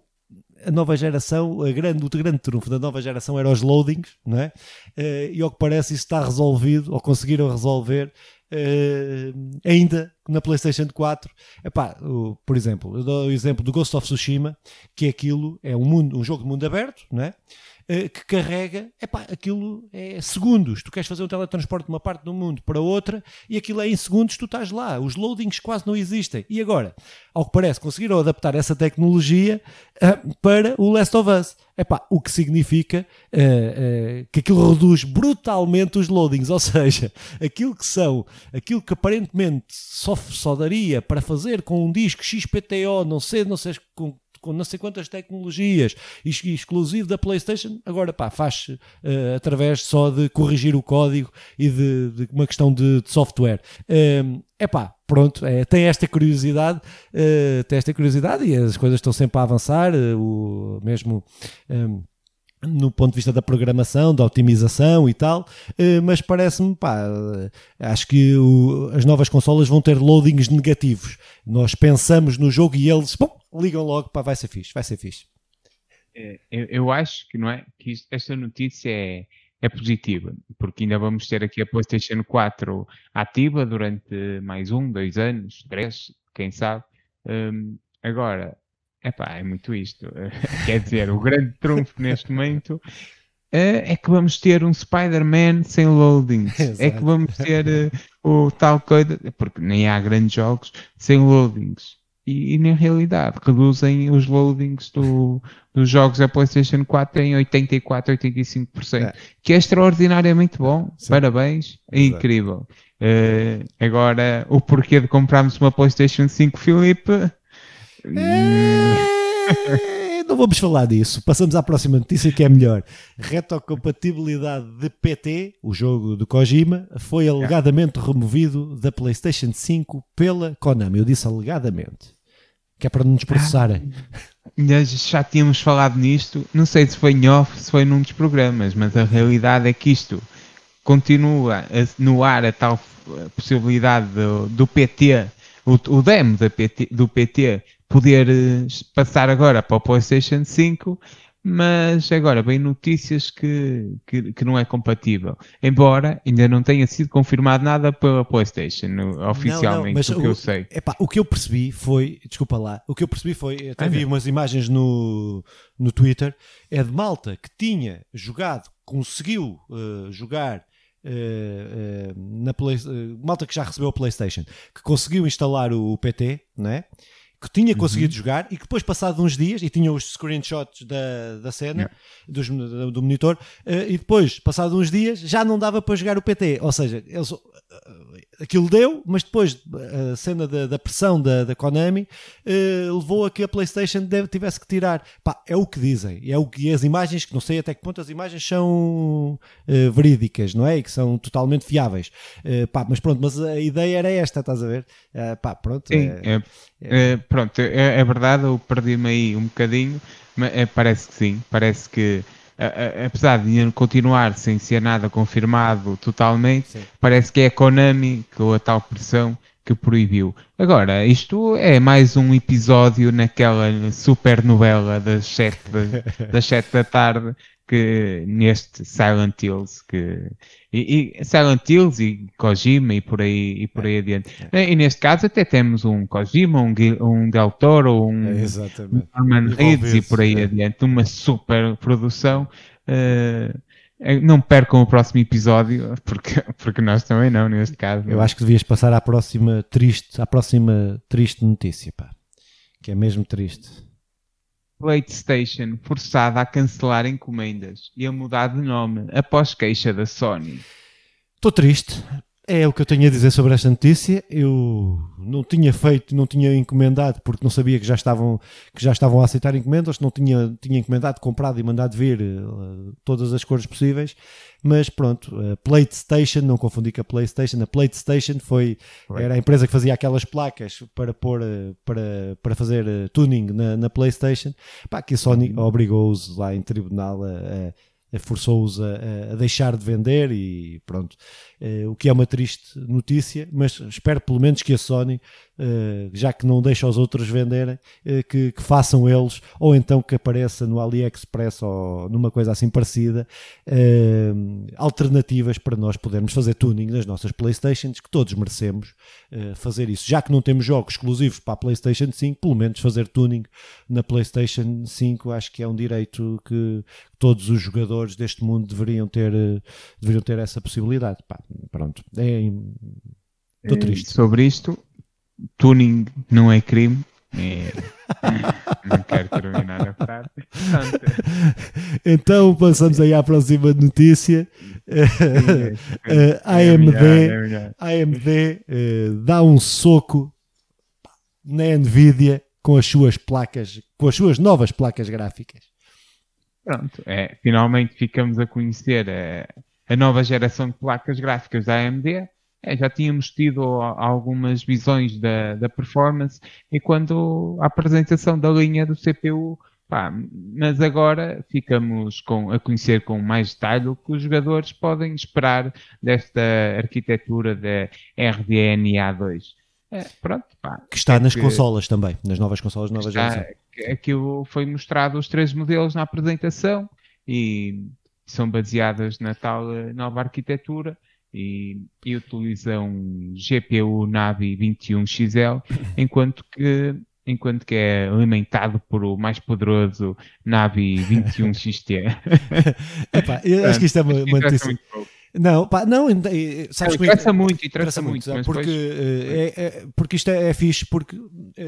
a nova geração, a grande, o grande trunfo da nova geração era os loadings, não é? Uh, e ao que parece isso está resolvido, ou conseguiram resolver, uh, ainda na PlayStation 4. Epá, o, por exemplo, eu dou o exemplo do Ghost of Tsushima, que aquilo é um, mundo, um jogo de mundo aberto, não é? Eh, que carrega, epá, aquilo é segundos. Tu queres fazer um teletransporte de uma parte do mundo para outra e aquilo é em segundos, tu estás lá. Os loadings quase não existem. E agora, ao que parece, conseguiram adaptar essa tecnologia uh, para o Last of Us. Epá, o que significa uh, uh, que aquilo reduz brutalmente os loadings, ou seja, aquilo que são, aquilo que aparentemente só, só daria para fazer com um disco XPTO, não sei, não sei com com não sei quantas tecnologias, exclusivo da PlayStation, agora pá, faz uh, através só de corrigir o código e de, de uma questão de, de software. É uh, pá, pronto, é, tem esta curiosidade, uh, tem esta curiosidade e as coisas estão sempre a avançar, uh, o, mesmo um, no ponto de vista da programação, da otimização e tal, uh, mas parece-me, pá, acho que o, as novas consolas vão ter loadings negativos. Nós pensamos no jogo e eles, bom, ligam logo, pá, vai ser fixe, vai ser fixe. É, eu, eu acho que não é que isto, esta notícia é é positiva, porque ainda vamos ter aqui a PlayStation 4 ativa durante mais um, dois anos, três, quem sabe. Um, agora, epá, é muito isto. Quer dizer, o grande trunfo neste momento é, é que vamos ter um Spider-Man sem loadings. Exato. É que vamos ter uh, o tal coisa, porque nem há grandes jogos sem loadings e, e, na realidade reduzem os loadings do, dos jogos da PlayStation 4 em 84, 85%, é. que é extraordinariamente bom. Sim. Parabéns, é Exato. incrível. Uh, agora, o porquê de comprarmos uma PlayStation 5, Filipe? É... Não vamos falar disso. Passamos à próxima notícia que é melhor. Retrocompatibilidade de PT, o jogo do Kojima, foi alegadamente removido da PlayStation 5 pela Konami. Eu disse alegadamente que é para não nos processarem. Ah, já tínhamos falado nisto, não sei se foi em off, se foi num dos programas, mas a realidade é que isto continua no ar a tal possibilidade do, do PT, o, o demo PT, do PT, poder eh, passar agora para o PlayStation 5 mas agora vem notícias que, que, que, não é compatível. Embora ainda não tenha sido confirmado nada pela PlayStation, oficialmente, não, não, o que eu sei. Epá, o que eu percebi foi, desculpa lá, o que eu percebi foi, até vi umas imagens no, no Twitter, é de malta que tinha jogado, conseguiu uh, jogar Uh, uh, na Play, uh, malta que já recebeu a PlayStation, que conseguiu instalar o, o PT, né? que tinha conseguido uhum. jogar e que depois, passado uns dias, e tinha os screenshots da, da cena, yeah. dos, do, do, monitor, e depois, passado uns dias, já não dava para jogar o PT. Ou seja, eles, aquilo deu, mas depois a cena da, da pressão da, da Konami uh, levou a que a PlayStation deve, tivesse que tirar. Pá, é o que dizem, é o que as imagens, que não sei até que ponto as imagens são verídicas, não é? E que são totalmente fiáveis. pá, mas pronto, mas a ideia era esta, estás a ver? pá, pronto. Sim, é, é é, pronto, é, verdade, eu perdi-me aí um bocadinho, mas parece que sim, parece que apesar de continuar sem ser nada confirmado totalmente, sim. parece que é a Konami com a tal pressão que proibiu. Agora, isto é mais um episódio naquela super novela das 7 das sete da tarde que neste Silent Hills que e, e Silent Hills e Kojima e por aí e por aí adiante é. e neste caso até temos um Kojima um, um Del Toro um, é, Norman Reedus e por aí é. adiante uma super produção uh, não percam o próximo episódio, porque, porque nós também não, neste caso. Eu acho que devias passar à próxima triste, à próxima triste notícia, pá. Que é mesmo triste. PlayStation forçada a cancelar encomendas e a mudar de nome após queixa da Sony. Estou triste. É o que eu tenho a dizer sobre esta notícia. Eu não tinha feito, não tinha encomendado porque não sabia que já estavam, que já estavam a aceitar encomendas, não tinha, tinha encomendado, comprado e mandado vir uh, todas as cores possíveis. Mas pronto, a PlayStation, não confundi com a PlayStation, a PlayStation foi, era a empresa que fazia aquelas placas para pôr, uh, para, para fazer uh, tuning na, na PlayStation. Pá, que a Sony uhum. obrigou-os lá em tribunal a, a forçou-os a, a, deixar de vender e pronto. Eh, o que é uma triste notícia, mas espero pelo menos que a Sony, eh, já que não deixa os outros venderem, eh, que, que, façam eles, ou então que apareça no AliExpress ou numa coisa assim parecida, alternativas para nós podermos fazer tuning nas nossas Playstations, que todos merecemos fazer isso. Já que não temos jogos exclusivos para a Playstation 5, pelo menos fazer tuning na Playstation 5 acho que é um direito que todos os jogadores deste mundo deveriam ter, deveriam ter essa possibilidade. Pronto. Estou é, triste. Sobre isto, tuning não é crime. É... não quero terminar a frase. então passamos aí à próxima notícia. a AMD, AMD dá um soco na Nvidia com as suas placas, com as suas novas placas gráficas. Pronto, é, finalmente ficamos a conhecer a, a nova geração de placas gráficas da AMD, é, já tínhamos tido algumas visões da, da performance e quando a apresentação da linha do CPU, pá, mas agora ficamos com, a conhecer com mais detalhe o que os jogadores podem esperar desta arquitetura da RDNA2. É, pronto, pá, que está é nas que, consolas também, nas novas consolas, novas geração. Aquilo foi mostrado os três modelos na apresentação e são baseadas na tal eh, nova arquitetura e, e utilizam GPU Navi 21XL, enquanto que enquanto que é alimentado por o mais poderoso Navi 21XT. Epá, eu acho que isto é uma, uma notícia. Não, pá, não, sabes não, interessa muito, interessa muito, muito porque, depois... Eh, é, é, porque isto é, é fixe porque é,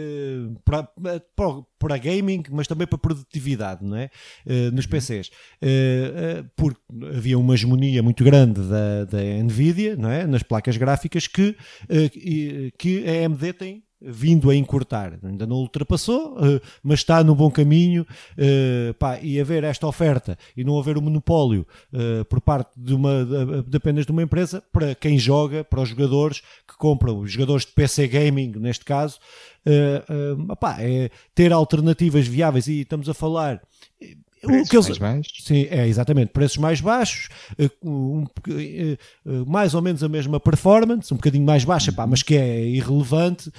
para, para, para gaming, mas também para produtividade, não é? Nos uhum. PCs. Porque havia uma hegemonia muito grande da, da Nvidia, não é? Nas placas gráficas que, que a AMD tem vindo a encurtar. Ainda não ultrapassou, uh, mas está no bom caminho. Pá, e haver esta oferta e não haver o um monopólio uh, por parte de, uma, de, apenas de uma empresa, para quem joga, para os jogadores que compram, os jogadores de PC Gaming, neste caso, é ter alternativas viáveis. E estamos a falar Preços que mais baixos? Sim, é exatamente. Preços mais baixos, eh, um, eh, eh, mais ou menos a mesma performance, um bocadinho mais baixa, pá, mas que é irrelevante,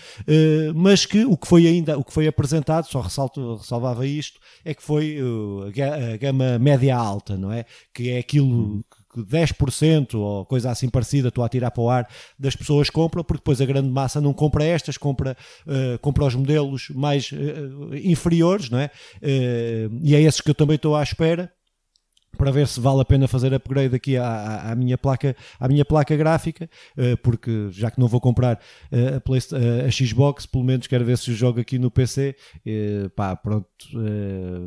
mas que o que foi ainda, o que foi apresentado, só ressalto, ressalvava isto, é que foi a gama média alta, não é? Que é aquilo que 10% ou coisa assim parecida, estou a tirar para o ar, das pessoas compram, porque depois a grande massa não compra estas, compra, uh, compra os modelos mais uh, inferiores, não é? Uh, e é esses que eu também estou à espera para ver se vale a pena fazer upgrade aqui à, à, minha placa à minha placa gráfica uh, porque já que não vou comprar uh, a, Play, uh, a, Xbox pelo menos quero ver se jogo aqui no PC pá, pronto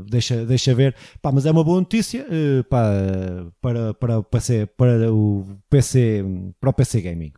deixa, deixa ver pá, mas é uma boa notícia pá, para, para, o PC, para o PC para o PC Gaming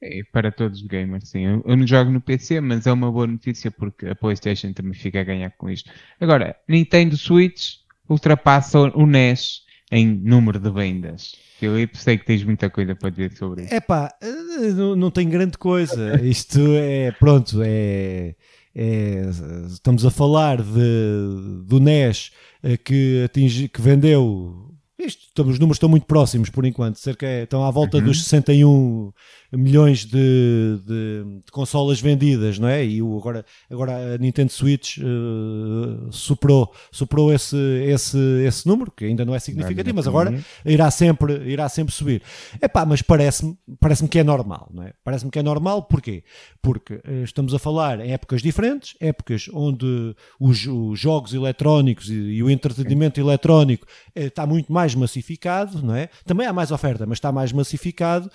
é para todos os gamers, sim. Eu, não jogo no PC, mas é uma boa notícia porque a PlayStation também fica a ganhar com isto. Agora, Nintendo Switch ultrapassa o NES em número de vendas. Filipe, sei que tens muita coisa para dizer sobre isso. É pá, eh, não, tem grande coisa. Isto é, pronto, é, é, estamos a falar de, do NES eh, que, atingi, que vendeu. Isto, os números estão muito próximos por enquanto, cerca, estão à volta uhum. dos 61 milhões de, de, de, consolas vendidas, não é? E o, agora, agora a Nintendo Switch uh, superou, superou esse, esse, esse número, que ainda não é significativo, mas agora irá sempre, irá sempre subir. Epá, mas parece-me parece que é normal, não é? Parece-me que é normal, porquê? Porque uh, estamos a falar em épocas diferentes, épocas onde os, os jogos eletrónicos e, e, o entretenimento eletrónico uh, está muito mais massificado, não é? Também há mais oferta, mas está mais massificado.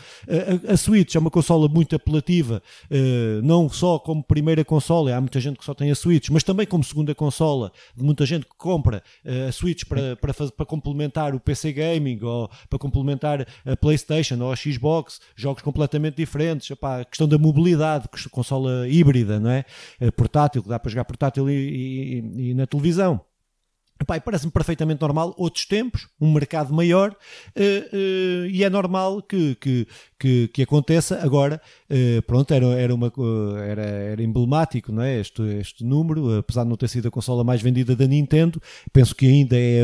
a, a Switch é uma consola muito apelativa, uh, não só como primeira consola, há muita gente que só tem a Switch, mas também como segunda consola, de muita gente que compra uh, a Switch para, para, fazer, para complementar o PC Gaming ou para complementar a PlayStation ou a Xbox, jogos completamente diferentes. Epá, a questão da mobilidade, consola híbrida, não é? Uh, portátil, que dá para jogar portátil e, e, e na televisão. Parece-me perfeitamente normal, outros tempos, um mercado maior, uh, uh, e é normal que, que, que, que aconteça. Agora, uh, pronto, era, era, uma, era, era emblemático não é? este, este número, apesar de não ter sido a consola mais vendida da Nintendo, penso que ainda é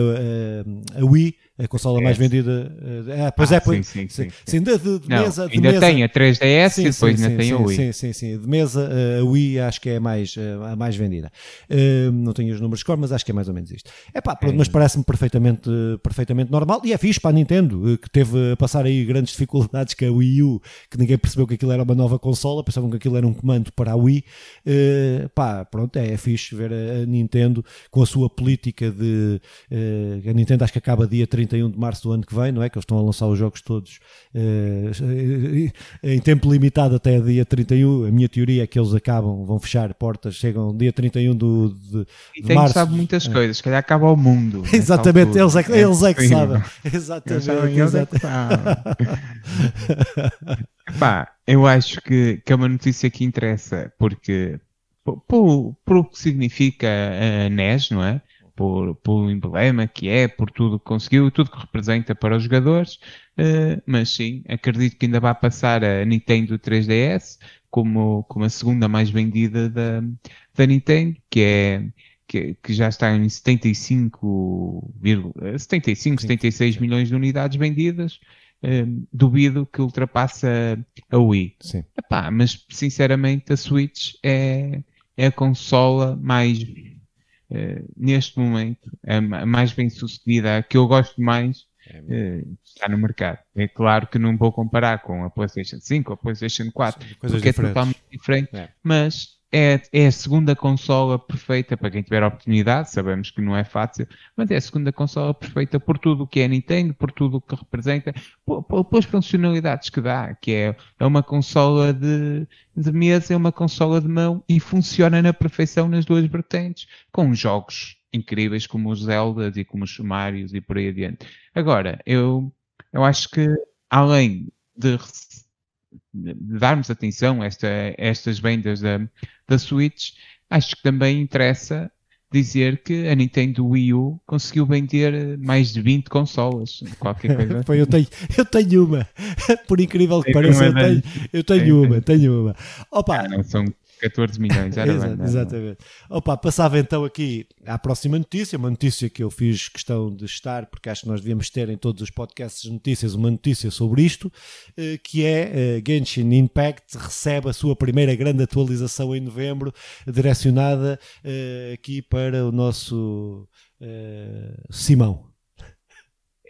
a Wii a consola mais vendida. Uh, pois ah, é, pois, sim, sim, sim, sim. de, de, de não, mesa. De ainda mesa. tem a 3DS sim, e depois ainda tem a Wii. Sim, sim, sim. De mesa, a Wii acho que é a mais, a mais vendida. Uh, não tenho os números de cor, mas acho que é mais ou menos isto. Epá, pronto, é. mas parece-me perfeitamente, perfeitamente normal e é fixe para a Nintendo, que teve a passar aí grandes dificuldades com a Wii U, que ninguém percebeu que aquilo era uma nova consola, pensavam que aquilo era um comando para a Wii. Uh, pá, pronto, é, é fixe ver a, a, Nintendo com a sua política de. Uh, a Nintendo acho que acaba dia 31 de março do ano que vem, não é? Que eles estão a lançar os jogos todos uh, em tempo limitado até dia 31. A minha teoria é que eles acabam, vão fechar portas, chegam dia 31 do, de, e de março. sabe muitas é. coisas, se calhar acaba o mundo. Exatamente, eles é, que, é, eles é que sabem. Exatamente. Eles é que sabem. Pá, eu acho que, que é uma notícia que interessa, porque por, por, por o que significa a NES, não é? Por, pelo emblema que é, por tudo que conseguiu, tudo que representa para os jogadores, uh, mas sim, acredito que ainda vai passar a Nintendo 3DS como, como a segunda mais vendida da, da Nintendo, que é que, que já está em 75, 75 76 milhões de unidades vendidas. Um, duvido que ultrapasse a, a Wii. Sim. Epá, mas sinceramente a Switch é, é a consola mais uh, neste momento a mais bem sucedida, a que eu gosto mais uh, está no mercado. É claro que não vou comparar com a PlayStation 5 ou a PlayStation 4, Sim, porque diferentes. é totalmente diferente, é. mas é, é a segunda consola perfeita para quem tiver a oportunidade. Sabemos que não é fácil, mas é a segunda consola perfeita por tudo o que é Nintendo, por tudo o que representa, pelas funcionalidades que dá, que é, é uma consola de, de mesa, é uma consola de mão e funciona na perfeição nas duas vertentes, com jogos incríveis como os Zelda e como os Marios e por aí adiante. Agora, eu, eu acho que além de darmos atenção a, esta, a estas vendas da, da Switch, acho que também interessa dizer que a Nintendo Wii U conseguiu vender mais de 20 consolas, qualquer coisa. Pô, eu, tenho, eu tenho uma, por incrível que pareça, eu tenho, eu tenho uma, tenho uma. Opa, ah, não, são 14 milhões, era Exato, bem, Exatamente. Opa, passava então aqui à próxima notícia, uma notícia que eu fiz questão de estar, porque acho que nós devíamos ter em todos os podcasts de notícias uma notícia sobre isto, eh, que é uh, Genshin Impact recebe a sua primeira grande atualização em novembro, direcionada uh, aqui para o nosso Simão.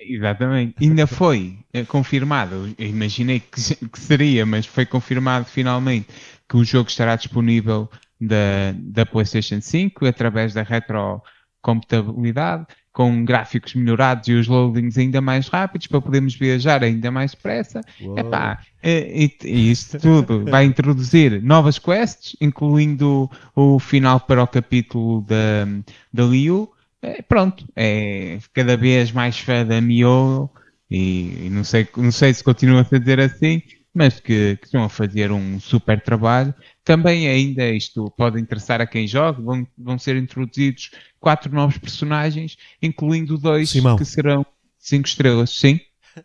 Exatamente. Ainda foi confirmado, eu imaginei que, seria, mas foi confirmado finalmente que o jogo estará disponível da, da PlayStation 5 através da retrocompatibilidade, com gráficos melhorados e os loadings ainda mais rápidos para podermos viajar ainda mais depressa. Epá, e, e isto tudo vai introduzir novas quests, incluindo o, o final para o capítulo da, da Liu. É, pronto, é cada vez mais fã da Mio e, e, não, sei, não sei se continua a fazer assim, mas que, que, estão a fazer um super trabalho. Também ainda isto pode interessar a quem joga, vão, vão ser introduzidos quatro novos personagens, incluindo dois Simão. que serão cinco estrelas, sim?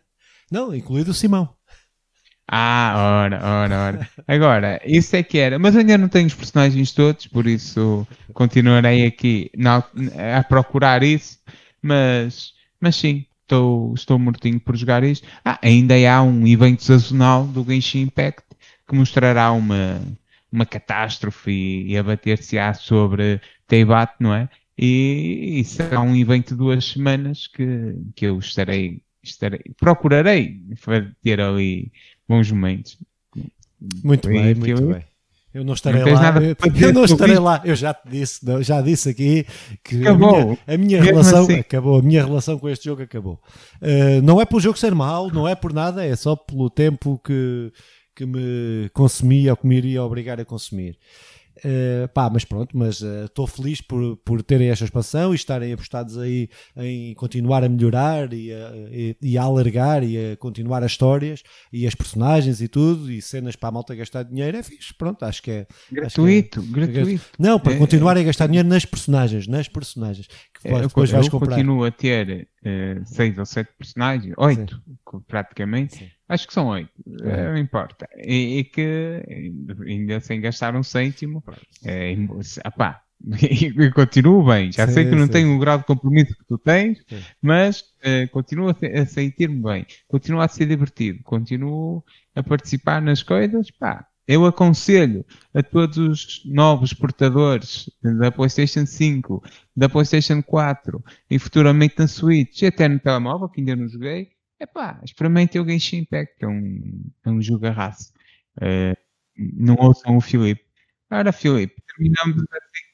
Não, incluído o Simão. Ah, ora, ora, ora. Agora, isso é que era. Mas ainda não tenho os personagens todos, por isso continuarei aqui na, a procurar isso. Mas, mas sim, estou, estou mortinho por jogar isto. Ah, ainda há um evento sazonal do Genshin Impact que mostrará uma, uma catástrofe e, e abater-se-á sobre Teibat, não é? E, e, será um evento de duas semanas que, que eu estarei, estarei procurarei ter ali bons momentos. Muito e, bem, muito eu, bem. Eu não estarei não lá. Eu, eu não estarei lá. Eu já te disse, já disse aqui que acabou. a minha, a minha relação assim. acabou. A minha relação com este jogo acabou. Uh, não é pelo jogo ser mau, não é por nada, é só pelo tempo que, que me consumia ou que me iria obrigar a consumir. Uh, pá, mas pronto, mas estou uh, feliz por, por terem esta expansão e estarem apostados aí em continuar a melhorar e a, e, e a alargar e a continuar as histórias e as personagens e tudo e cenas para a malta gastar dinheiro é fixe, pronto, acho que é gratuito, que é, gratuito. Não, para é, continuar a gastar dinheiro nas personagens, nas personagens que é, depois eu, vais eu comprar. continuo a ter uh, seis ou sete personagens, oito praticamente. Sim Acho que são oito, é. não importa. E, e, que ainda sem gastar um cêntimo, é, apá, e continuo bem. Já sim, sei que não sim. tenho o grau de compromisso que tu tens, sim. mas uh, continuo a, a sentir-me bem, continuo a ser divertido, continuo a participar nas coisas. Pá, eu aconselho a todos os novos portadores da PlayStation 5, da PlayStation 4 e futuramente na Switch, e até no telemóvel, que ainda não joguei, Epá, experimentem o Genshin Impact, que é um, é um jogo raça. Uh, não ouçam o Filipe. Ora, Filipe, terminamos assim.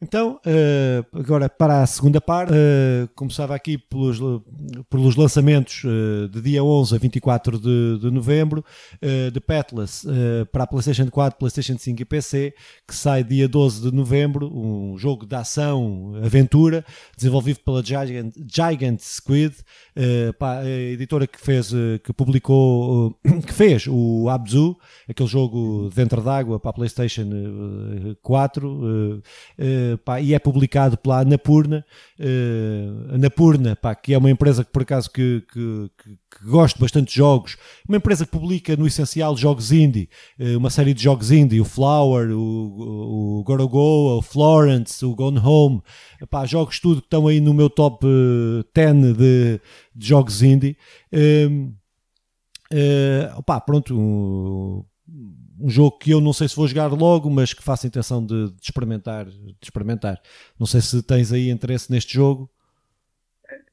Então, uh, agora para a segunda parte, uh, começava aqui pelos, pelos lançamentos uh, de dia 11 a 24 de, de novembro de Petless para a PlayStation 4, PlayStation 5 e PC, que sai dia 12 de novembro, um jogo de ação, aventura, desenvolvido pela Gigant, Gigant Squid, a editora que fez, que publicou, que fez o Abzu, aquele jogo dentro d'água para a PlayStation 4 pá, e é publicado pela Anapurna, uh, Anapurna, pá, que é uma empresa que por acaso que, que, que, que, gosto bastante de jogos, uma empresa que publica no essencial jogos indie, uh, uma série de jogos indie, o Flower, o, o Gorogo, o Florence, o Gone Home, pá, jogos tudo que estão aí no meu top 10 de, de jogos indie. Uh, pronto, um, um jogo que eu não sei se vou jogar logo, mas que faço intenção de, de experimentar, de experimentar. Não sei se tens aí interesse neste jogo.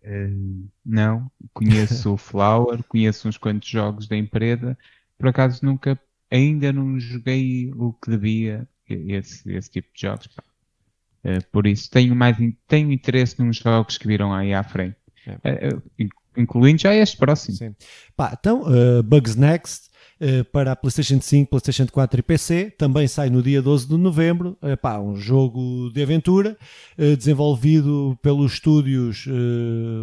Uh, não, conheço o Flower, conheço uns quantos jogos da empresa, por acaso nunca, ainda não joguei o que devia esse, esse tipo de jogos. Uh, por isso tenho mais tenho interesse nos jogos que viram aí à frente, é. uh, incluindo já este próximo. Sim. Pá, então, Bugs Next para a PlayStation 5, PlayStation 4 e PC. Também sai no dia 12 de novembro. Epá, um jogo de aventura uh, desenvolvido pelos estúdios,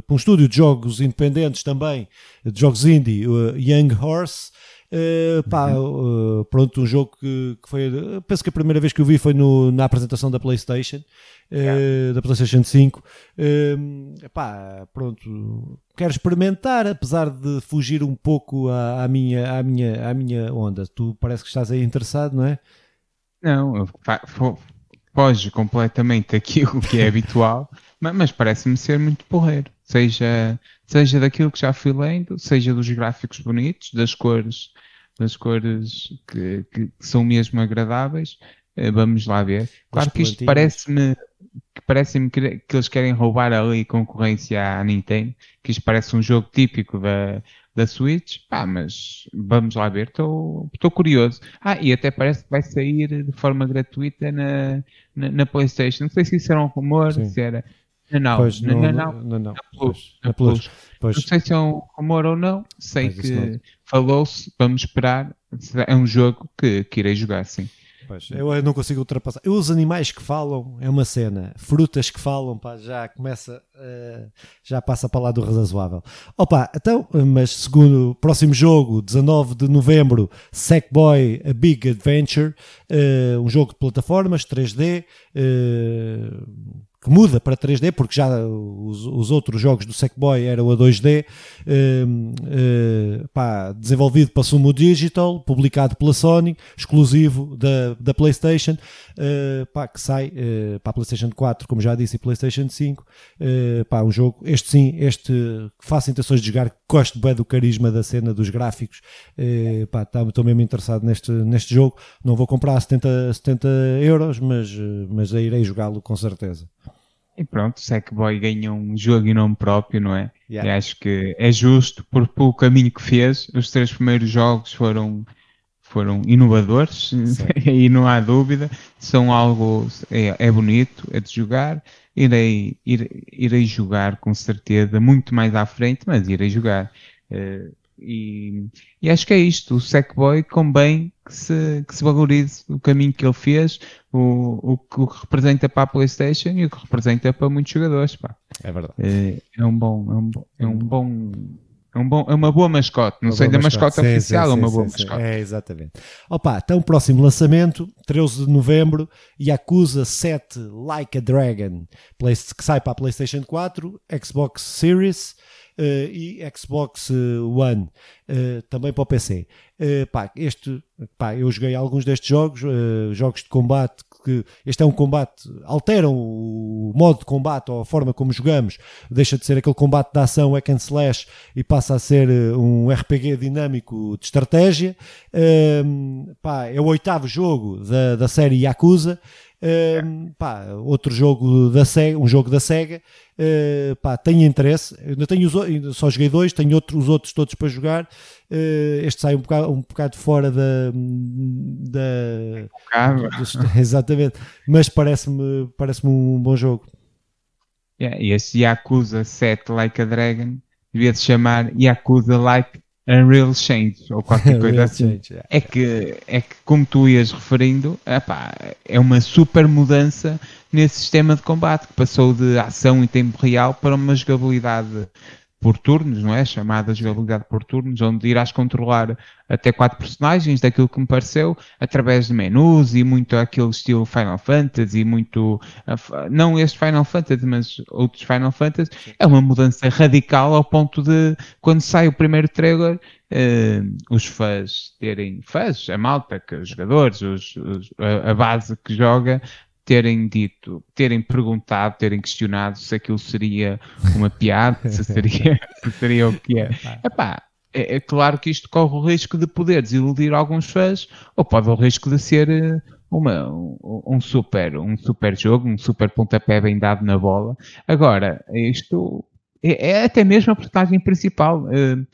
por um estúdio de jogos independentes também, de jogos indie, Young Horse. Uh, pá, uh, pronto, um jogo que, que, foi, penso que a primeira vez que eu vi foi no, na apresentação da PlayStation, uh, yeah. da PlayStation 5. pá, pronto, quero experimentar, apesar de fugir um pouco à, à, minha, à, minha, à minha onda. Tu parece que estás aí interessado, não é? Não, foge completamente aquilo que é habitual, mas, mas parece-me ser muito porreiro. Seja, seja daquilo que já fui lendo, seja dos gráficos bonitos, das cores, das cores que, que são mesmo agradáveis. Eh, vamos lá ver. Claro que isto parece-me parece-me que, que, eles querem roubar ali concorrência à Nintendo, que isto parece um jogo típico da, da Switch, pá, mas vamos lá ver, estou curioso. Ah, e até parece que vai sair de forma gratuita na, na, na Playstation. Não sei se isso era um rumor, Sim. se era não, pois, não, não, não, não, não. Plus, na Plus. Pois. Não sei se é um rumor ou não, sei que falou-se, vamos esperar. É um jogo que, que irei jogar, sim. Pois, eu não consigo ultrapassar. Os animais que falam é uma cena, frutas que falam, pá, já começa, uh, já passa para lá do razoável. Opa, então, mas segundo próximo jogo, 19 de novembro, Sackboy A Big Adventure, uh, um jogo de plataformas 3D. Uh, que muda para 3D, porque já os, os outros jogos do Sackboy eram a 2D, uh, uh, pá, desenvolvido para Sumo Digital, publicado pela Sony, exclusivo da, da PlayStation, uh, pá, que sai eh, para a PlayStation 4, como já disse, e PlayStation 5. pá, um jogo, este sim, este que faço intenções de jogar, gosto bem do carisma da cena, dos gráficos, pá, estou mesmo interessado neste, neste jogo. Não vou comprar a 70, 70 euros, mas, mas irei jogá-lo com certeza. E pronto, Sackboy ganha um jogo em nome próprio, não é? Yeah. E acho que é justo por, pelo caminho que fez. Os três primeiros jogos foram, foram inovadores, e não há dúvida. São algo, é, é bonito, é de jogar. Irei, irei, irei jogar com certeza, muito mais à frente, mas irei jogar. Uh, e, e, acho que é isto. O Sackboy convém que se, que se valorize o caminho que ele fez, o, o, o que representa para a PlayStation e o que representa para muitos jogadores. Pá. É verdade. É, é, um bom, é um, é um bom. É, um bom, é uma boa mascote, não uma sei da mascote, mascote oficial, sim, é uma sim, boa sim, mascote. É, exatamente. Opa, então o próximo lançamento, 13 de novembro, Yakuza 7 Like a Dragon, que sai para a PlayStation 4, Xbox Series, uh, e Xbox eh, One, uh, também para o PC. Uh, pá, este, pá, eu joguei alguns destes jogos, jogos de combate que este é um combate, alteram o modo de combate ou a forma como jogamos, deixa de ser aquele combate de ação hack and slash e passa a ser um RPG dinâmico de estratégia. pá, é o oitavo jogo da, da série Yakuza Uh, pá, outro jogo da Sega, um jogo da Sega, uh, pá, tenho interesse. Ainda tenho os, só joguei dois, tenho outro, os outros todos para jogar. Uh, este sai um bocado, um bocado fora da. da exatamente, mas parece-me parece um bom jogo. Yeah, e esse Yakuza 7 Like a Dragon devia se chamar Yakuza Like Unreal Change ou qualquer coisa assim. Change, yeah. É que é que como tu ias referindo, epá, é uma super mudança nesse sistema de combate que passou de ação em tempo real para uma jogabilidade por turnos, não é? Chamada jogabilidade por turnos, onde irás controlar até quatro personagens, daquilo que me pareceu, através de menus e muito aquele estilo Final Fantasy, muito, não este Final Fantasy, mas outros Final Fantasy. É uma mudança radical ao ponto de, quando sai o primeiro trailer, uh, os fãs terem, fãs, a malta, que, os jogadores, os, os, a, a base que joga, terem dito, terem perguntado, terem questionado se aquilo seria uma piada, se seria, se seria o que é. Epá, é, é claro que isto corre o risco de poder desiludir alguns fãs, ou pode o risco de ser eh, uma, um, um, super, um super jogo, um super pontapé bem dado na bola. Agora, isto é, é até mesmo a personagem principal. Uh,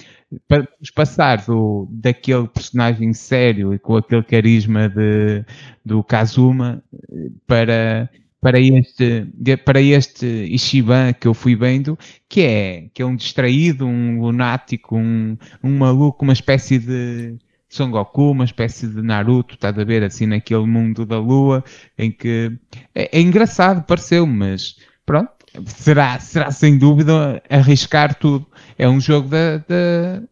para passar do, daquele personagem sério e com aquele carisma de, do Kazuma eh, para, para este, para este Ishiban que eu fui vendo, que é, que é um distraído, um lunático, um, um maluco, uma espécie de Son Goku, uma espécie de Naruto, estás a ver, assim, naquele mundo da lua, em que é, é engraçado, pareceu, mas pronto, será, será sem dúvida arriscar tudo. É um jogo da. da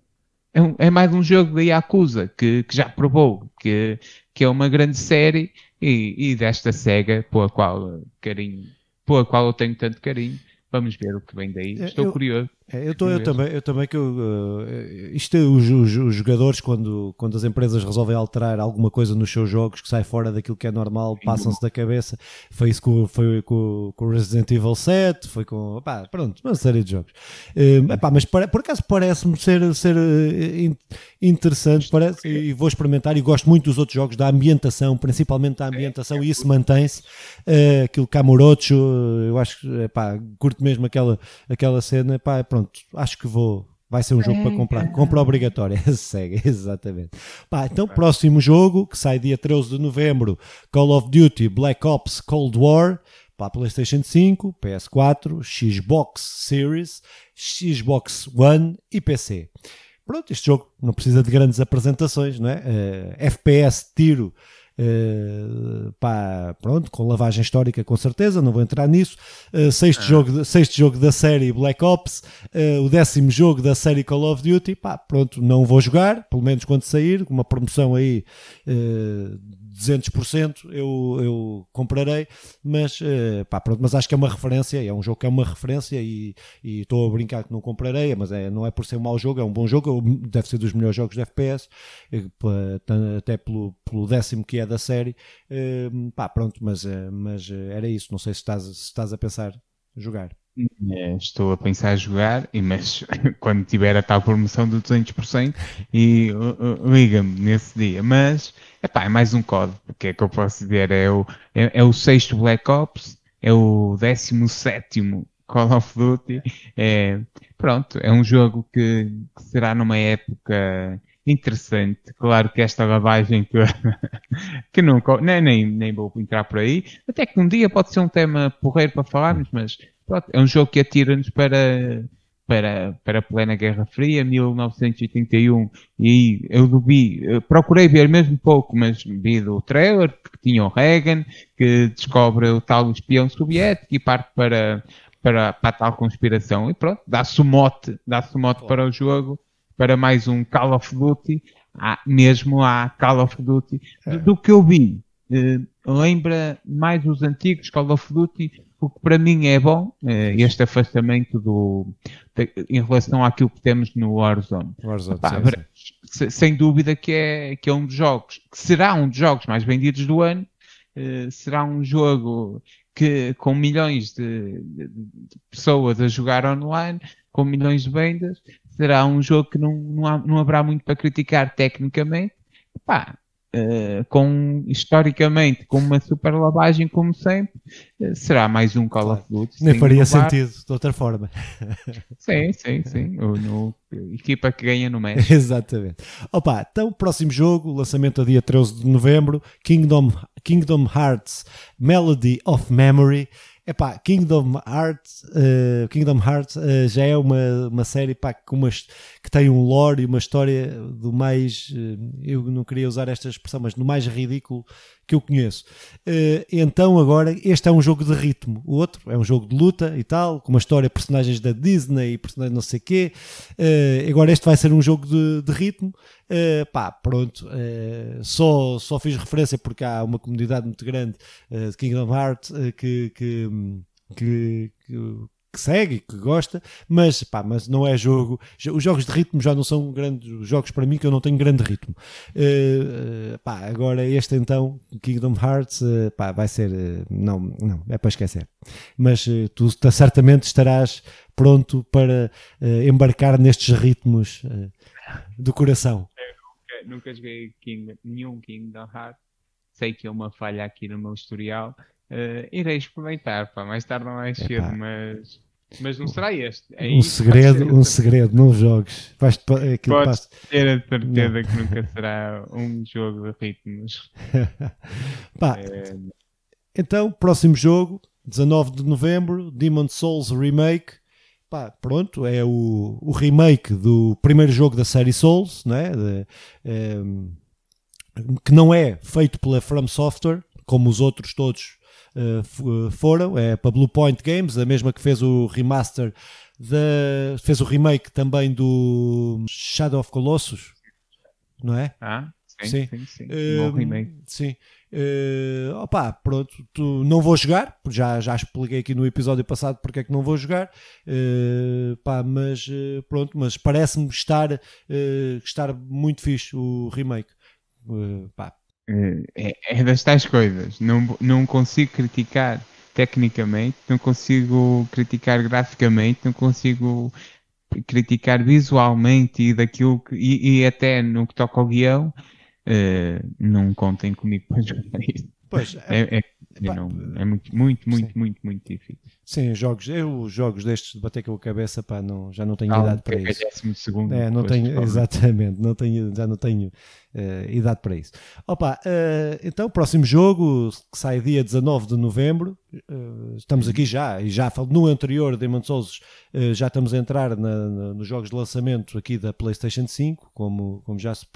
é, um, é, mais um jogo da Yakuza que, que já provou que, que é uma grande série e, e desta SEGA pela qual carinho, pela qual eu tenho tanto carinho. Vamos ver o que vem daí. Estou eu, curioso. É, eu, tô, eu, também, eu também que eu, uh, isto os, os, os, jogadores quando, quando as empresas resolvem alterar alguma coisa nos seus jogos que sai fora daquilo que é normal, passam-se da cabeça. Foi isso com, foi com, com Resident Evil 7, foi com pá, pronto, uma série de jogos. Uh, epá, mas por, por acaso parece-me ser, ser uh, interessante parece, e vou experimentar e gosto muito dos outros jogos, da ambientação, principalmente da ambientação, e isso mantém-se. Uh, aquilo Kamurocho, eu acho que epá, curto mesmo aquela, aquela cena. Epá, pronto, acho que vou. Vai ser um jogo para comprar. Compra obrigatória. Segue, exatamente. Pá, então, próximo jogo, que sai dia 13 de novembro: Call of Duty Black Ops Cold War. Para a PlayStation 5, PS4, Xbox Series, Xbox One e PC. Pronto, este jogo não precisa de grandes apresentações, não é? Uh, eh, FPS, tiro, Uh, pá, pronto, com lavagem histórica com certeza, não vou entrar nisso. Uh, sexto, ah. jogo, sexto jogo da série Black Ops, uh, o décimo jogo da série Call of Duty, pá, pronto, não vou jogar, pelo menos quando sair, com uma promoção aí 200% eu, eu comprarei, mas, uh, pá, pronto, mas acho que é uma referência, é um jogo que é uma referência e estou a brincar que não comprarei, mas é, não é por ser um mau jogo, é um bom jogo, deve ser dos melhores jogos de FPS, eh, até pelo, pelo décimo que é da série, uh, pá, pronto, mas, uh, mas era isso, não sei se estás, se estás a pensar jogar. É, estou a pensar a jogar, mas quando tiver a tal promoção do 200% e uh, uh, liga-me nesse dia. Mas epá, é mais um código, o que é que eu posso dizer? É o, é, é o sexto Black Ops, é o 17 Call of Duty. É, pronto, é um jogo que, que será numa época interessante. Claro que esta lavagem que, que não, nem, nem, nem vou entrar por aí. Até que um dia pode ser um tema porreiro para falarmos, mas pronto, é um jogo que atira-nos para, para, para a plena Guerra Fria, 1981, e eu vi, procurei ver mesmo pouco, mas vi do trailer, que tinha o Reagan, que descobre o tal espião soviético e parte para, para, para a tal conspiração, e pronto, dá-se o mote, dá-se o mote para o jogo, para mais um Call of Duty, mesmo há Call of Duty, é. do que eu vi, eh, lembra mais os antigos Call of Duty, o que para mim é bom, é este afastamento do, de, em relação àquilo que temos no Warzone. Warzone Epá, sim, sim. Sem dúvida que é, que é um dos jogos, que será um dos jogos mais vendidos do ano, uh, será um jogo que com milhões de, de, de, pessoas a jogar online, com milhões de vendas, será um jogo que não, não, há, não haverá muito para criticar tecnicamente. Epá, Uh, com, historicamente, com uma super lavagem, como sempre, uh, será mais um Call of Duty. Nem faria sentido de outra forma. sim, sim, sim. O, no, equipa que ganha no México. Exatamente. Opa, então, próximo jogo, lançamento a dia 13 de novembro, Kingdom, Kingdom Hearts Melody of Memory. Epá, Kingdom Hearts, uh, Kingdom Hearts uh, já é uma, uma série pá, com umas, que tem um lore e uma história do mais, uh, eu não queria usar esta expressão, mas do mais ridículo que eu conheço. então agora, este é um jogo de ritmo, o outro é um jogo de luta e tal, com uma história, personagens da Disney e personagens não sei quê. agora este vai ser um jogo de, de ritmo. Pá, pronto, só, só fiz referência porque há uma comunidade muito grande de Kingdom Hearts que, que que, que, que segue, que gosta, mas, pá, mas não é jogo. Os jogos de ritmo já não são grandes jogos para mim, que eu não tenho grande ritmo. Uh, uh, pá, agora este então, Kingdom Hearts, uh, pá, vai ser. não, não, é para esquecer. Mas tu certamente estarás pronto para embarcar nestes ritmos do coração. Nunca, joguei King, nenhum Kingdom Hearts. Sei que é uma falha aqui no meu historial Uh, irei experimentar, pá, mais tarde ou mais cedo, Epá. mas, mas não será este. É um segredo, um segredo, não jogues. Vais Podes ter a certeza não. que nunca será um jogo de ritmos. pá, é... Então, próximo jogo, 19 de novembro, Demon Souls Remake. Pá, pronto, é o, o remake do primeiro jogo da série Souls, né? De, é, que não é feito pela From Software, como os outros todos uh, foram, é para Blue Point Games, a mesma que fez o remaster, de, fez o remake também do Shadow of Colossus, não é? Ah, sim, sim, sim. sim. Uh, Bom remake. Sim. Uh, opa, pronto, tu, não vou jogar, já, já expliquei aqui no episódio passado porque é que não vou jogar, uh, pá, mas uh, pronto, mas parece-me estar, uh, estar muito fixe o remake. Pá, é, é das tais coisas. Não, não consigo criticar tecnicamente, não consigo criticar graficamente, não consigo criticar visualmente e daquilo que, e, e até no que toca ao guião, uh, não contem comigo para jogar isso. Pois, é, é, é, não, é muito, muito, muito, sim. muito, muito difícil. Sim, jogos, eu jogos destes de bater com a cabeça, pá, não, já não tenho ah, idade para isso. Segundo, é, não tenho, exatamente, não tenho, já não tenho uh, idade para isso. Opa, uh, então, próximo jogo que sai dia 19 de novembro. Uh, estamos aqui já, e já no anterior Demon Souls, já estamos a entrar na, na, nos jogos de lançamento aqui da PlayStation 5, como, como já se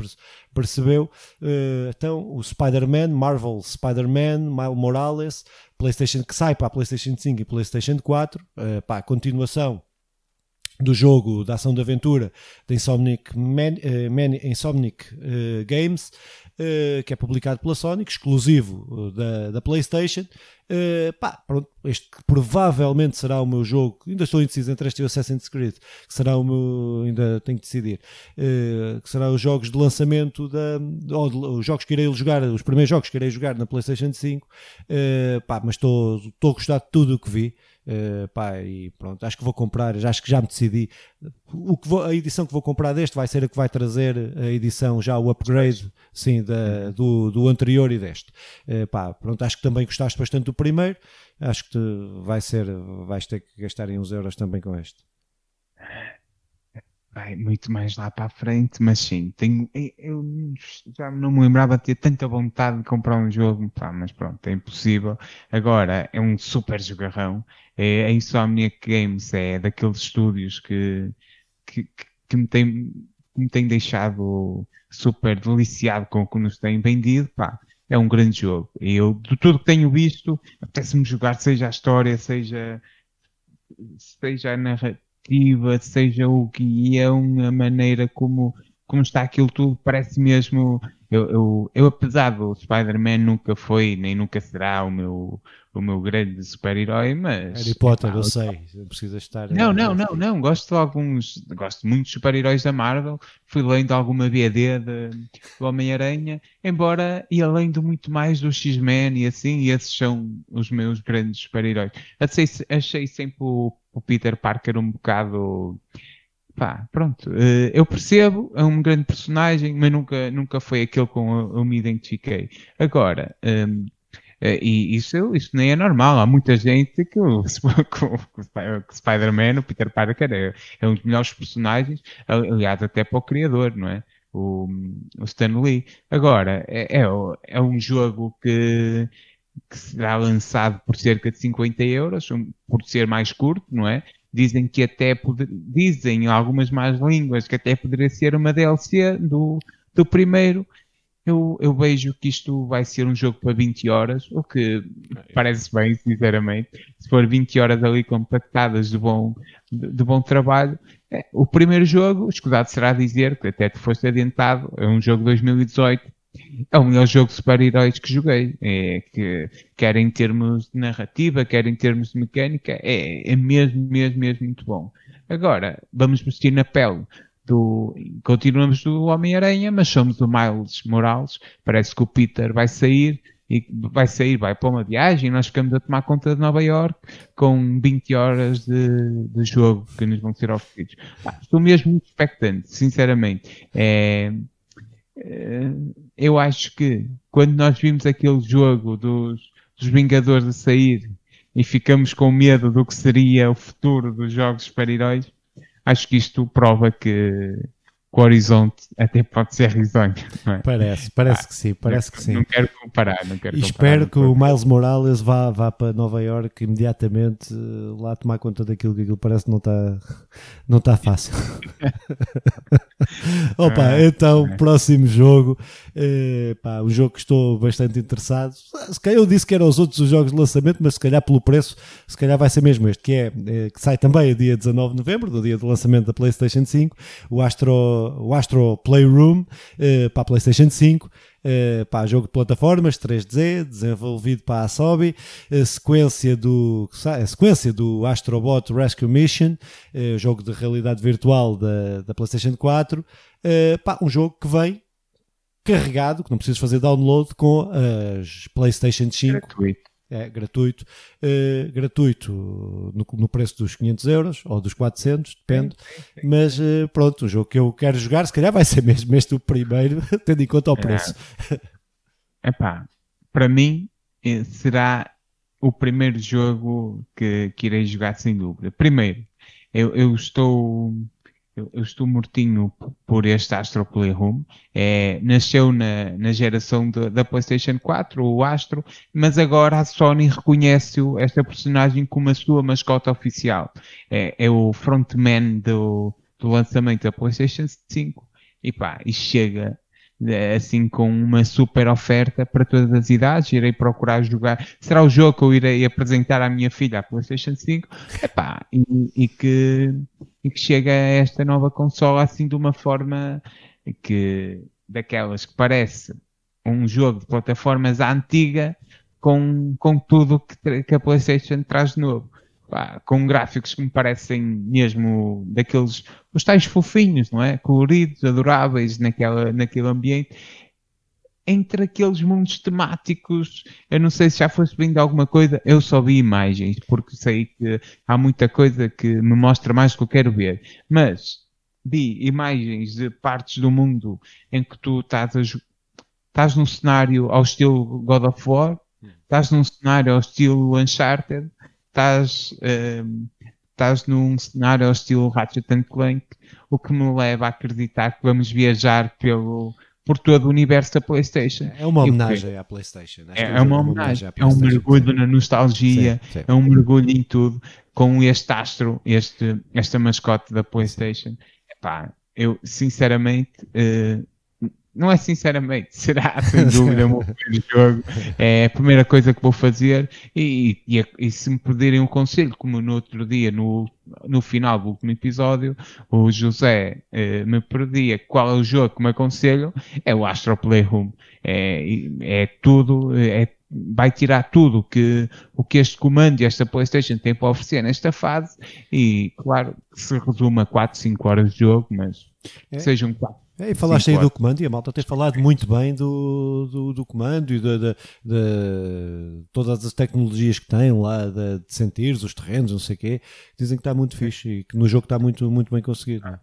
percebeu. então, o Spider-Man, Marvel Spider-Man, Miles Morales, PlayStation que sai para a PlayStation 5 e PlayStation 4, pá, continuação do jogo da ação de aventura da Insomniac, Man, uh, Man, Insomniac uh, Games, uh, que é publicado pela Sony, exclusivo da, da PlayStation. pá, pronto, este provavelmente será o meu jogo. Ainda estou indeciso entre este e o Assassin's Creed, que será o meu. Ainda tenho que decidir. que será os jogos de lançamento da. Ou os jogos que irei jogar, os primeiros jogos que irei jogar na PlayStation 5. pá, mas estou, estou a gostar de tudo o que vi. Uh, pá, e pronto, acho que vou comprar, já, acho que já me decidi. O que vou, a edição que vou comprar deste vai ser a que vai trazer a edição, já o upgrade sim, da, do, do anterior e deste. Uh, pá, pronto, acho que também gostaste bastante do primeiro. Acho que te, vai ser, vais ter que gastar uns euros também com este vai muito mais lá para a frente, mas sim, tenho, eu já não me lembrava de ter tanta vontade de comprar um jogo, pá, mas pronto, é impossível. Agora é um super jogarrão. É, a Insomniac Games é daqueles estúdios que, que, que me tem, me tem deixado super deliciado com o que nos têm vendido, pá. É um grande jogo. E eu, de tudo que tenho visto, apetece-me jogar, seja a história, seja, seja a narrativa narrativa, seja o guião, a maneira como, como está aquilo tudo, parece mesmo. Eu, eu, eu apesar do Spider-Man nunca foi nem nunca será o meu, o meu grande super-herói, mas. Harry Potter, eu sei, precisa estar. Não, não, não, não. Gosto de alguns. Gosto muito de super-heróis da Marvel. Fui lendo alguma BD de, do Homem-Aranha, embora e além de muito mais do X-Men e assim, esses são os meus grandes super-heróis. Achei, achei sempre o o Peter Parker um bocado. Pá, pronto. Eh, eu percebo, é um grande personagem, mas nunca, nunca foi aquele com eu, eu me identifiquei. Agora, um, eh, e isso, isso nem é normal. Há muita gente que o, o Spider-Man, o Peter Parker, é, é, um dos melhores personagens, aliás, até para o criador, não é? O, o Stan Lee. Agora, é, é, é um jogo que que será lançado por cerca de 50 euros, por ser mais curto, não é? Dizem que até poder, dizem algumas más línguas que até poderia ser uma DLC do, do primeiro. Eu, eu vejo que isto vai ser um jogo para 20 horas, o que parece bem, sinceramente. Se for 20 horas ali compactadas de bom, de, de bom trabalho, é, o primeiro jogo, escusado será dizer, que até te foste adiantado, é um jogo de 2018, é o melhor jogo de super-heróis que joguei. É, que, quer em termos de narrativa, quer em termos de mecânica, é, é mesmo, mesmo, mesmo muito bom. Agora, vamos vestir na pele do. Continuamos do Homem-Aranha, mas somos do Miles Morales. Parece que o Peter vai sair e vai sair, vai para uma viagem e nós ficamos a tomar conta de Nova York com 20 horas de, de jogo que nos vão ser oferecidos. Ah, estou mesmo expectante, sinceramente. É, eu acho que quando nós vimos aquele jogo dos, dos Vingadores a sair e ficamos com medo do que seria o futuro dos jogos super-heróis, acho que isto prova que o horizonte até pode ser risonho. É? Parece, parece ah, que sim, parece não, que sim. Não quero comparar, não quero e espero que o Miles Morales vá, vá para Nova York imediatamente eh, lá tomar conta daquilo que aquilo parece que não está não está fácil. Opa, ah, então, é. próximo jogo, eh, pá, um jogo que estou bastante interessado. Se calhar eu disse que eram os outros os jogos de lançamento, mas se calhar pelo preço, se calhar vai ser mesmo este, que é eh, que sai também dia 19 de novembro, do dia do lançamento da PlayStation 5, o Astro, o Astro Playroom eh, para a PlayStation 5. Uh, pá, jogo de plataformas 3D, desenvolvido para a Asobi, a sequência do, a sequência do Astrobot Rescue Mission, uh, jogo de realidade virtual da, da PlayStation 4, uh, pá, um jogo que vem carregado, que não precisas fazer download com as PlayStation 5. Gratuito é gratuito, uh, gratuito no, no, preço dos 500 euros ou dos 400, depende. Sim, sim, sim. Mas uh, pronto, o jogo que eu quero jogar, se calhar vai ser mesmo este o primeiro, tendo em conta o é. preço. É pá, para mim eh, será o primeiro jogo que, que irei jogar sem dúvida. Primeiro, eu, eu estou eu, eu, estou mortinho por este Astro Playroom. É, nasceu na, na geração de, da PlayStation 4, o Astro, mas agora a Sony reconhece esta personagem como a sua mascota oficial. É, é o frontman do, do lançamento da PlayStation 5. E pá, e chega assim com uma super oferta para todas as idades, irei procurar jogar, será o jogo que eu irei apresentar à minha filha a Playstation 5, epá, e, e, que, e que chega a esta nova consola assim de uma forma que, daquelas que parece um jogo de plataformas antiga com, com tudo que, que a Playstation traz de novo pá, com gráficos que me parecem mesmo daqueles, os tais fofinhos, não é? Coloridos, adoráveis naquela, naquele ambiente. Entre aqueles mundos temáticos, eu não sei se já fosse vindo alguma coisa, eu só vi imagens, porque sei que há muita coisa que me mostra mais do que eu quero ver. Mas vi imagens de partes do mundo em que tu estás a estás num cenário ao estilo God of War, hum. estás num cenário ao estilo Uncharted, estás, uh, estás num cenário ao estilo Ratchet Clank, o que me leva a acreditar que vamos viajar pelo, por todo o universo da PlayStation. É uma homenagem à PlayStation. É, é, uma homenagem. É um mergulho na nostalgia, sim, sim. é um mergulho em tudo, com este astro, este, esta mascote da PlayStation. Epá, eu sinceramente uh, não é sinceramente, será sem dúvida o meu primeiro jogo. É a primeira coisa que vou fazer. E, e, e, se me pedirem um conselho, como no outro dia, no, no final do último episódio, o José eh, me pedia qual é o jogo que me aconselho, é o Astro Playroom. É, é tudo, é, vai tirar tudo que, o que este comando e esta PlayStation tem para oferecer nesta fase. E claro, se resume a 4, 5 horas de jogo, mas é. sejam 4 é, e falaste Sim, aí claro. do comando e a malta tem falado muito bem do, do, do comando e de, de, de, todas as tecnologias que tem lá, de, de sentir os terrenos, não sei o quê. Dizem que está muito fixe e que no jogo está muito, muito bem conseguido. Ah.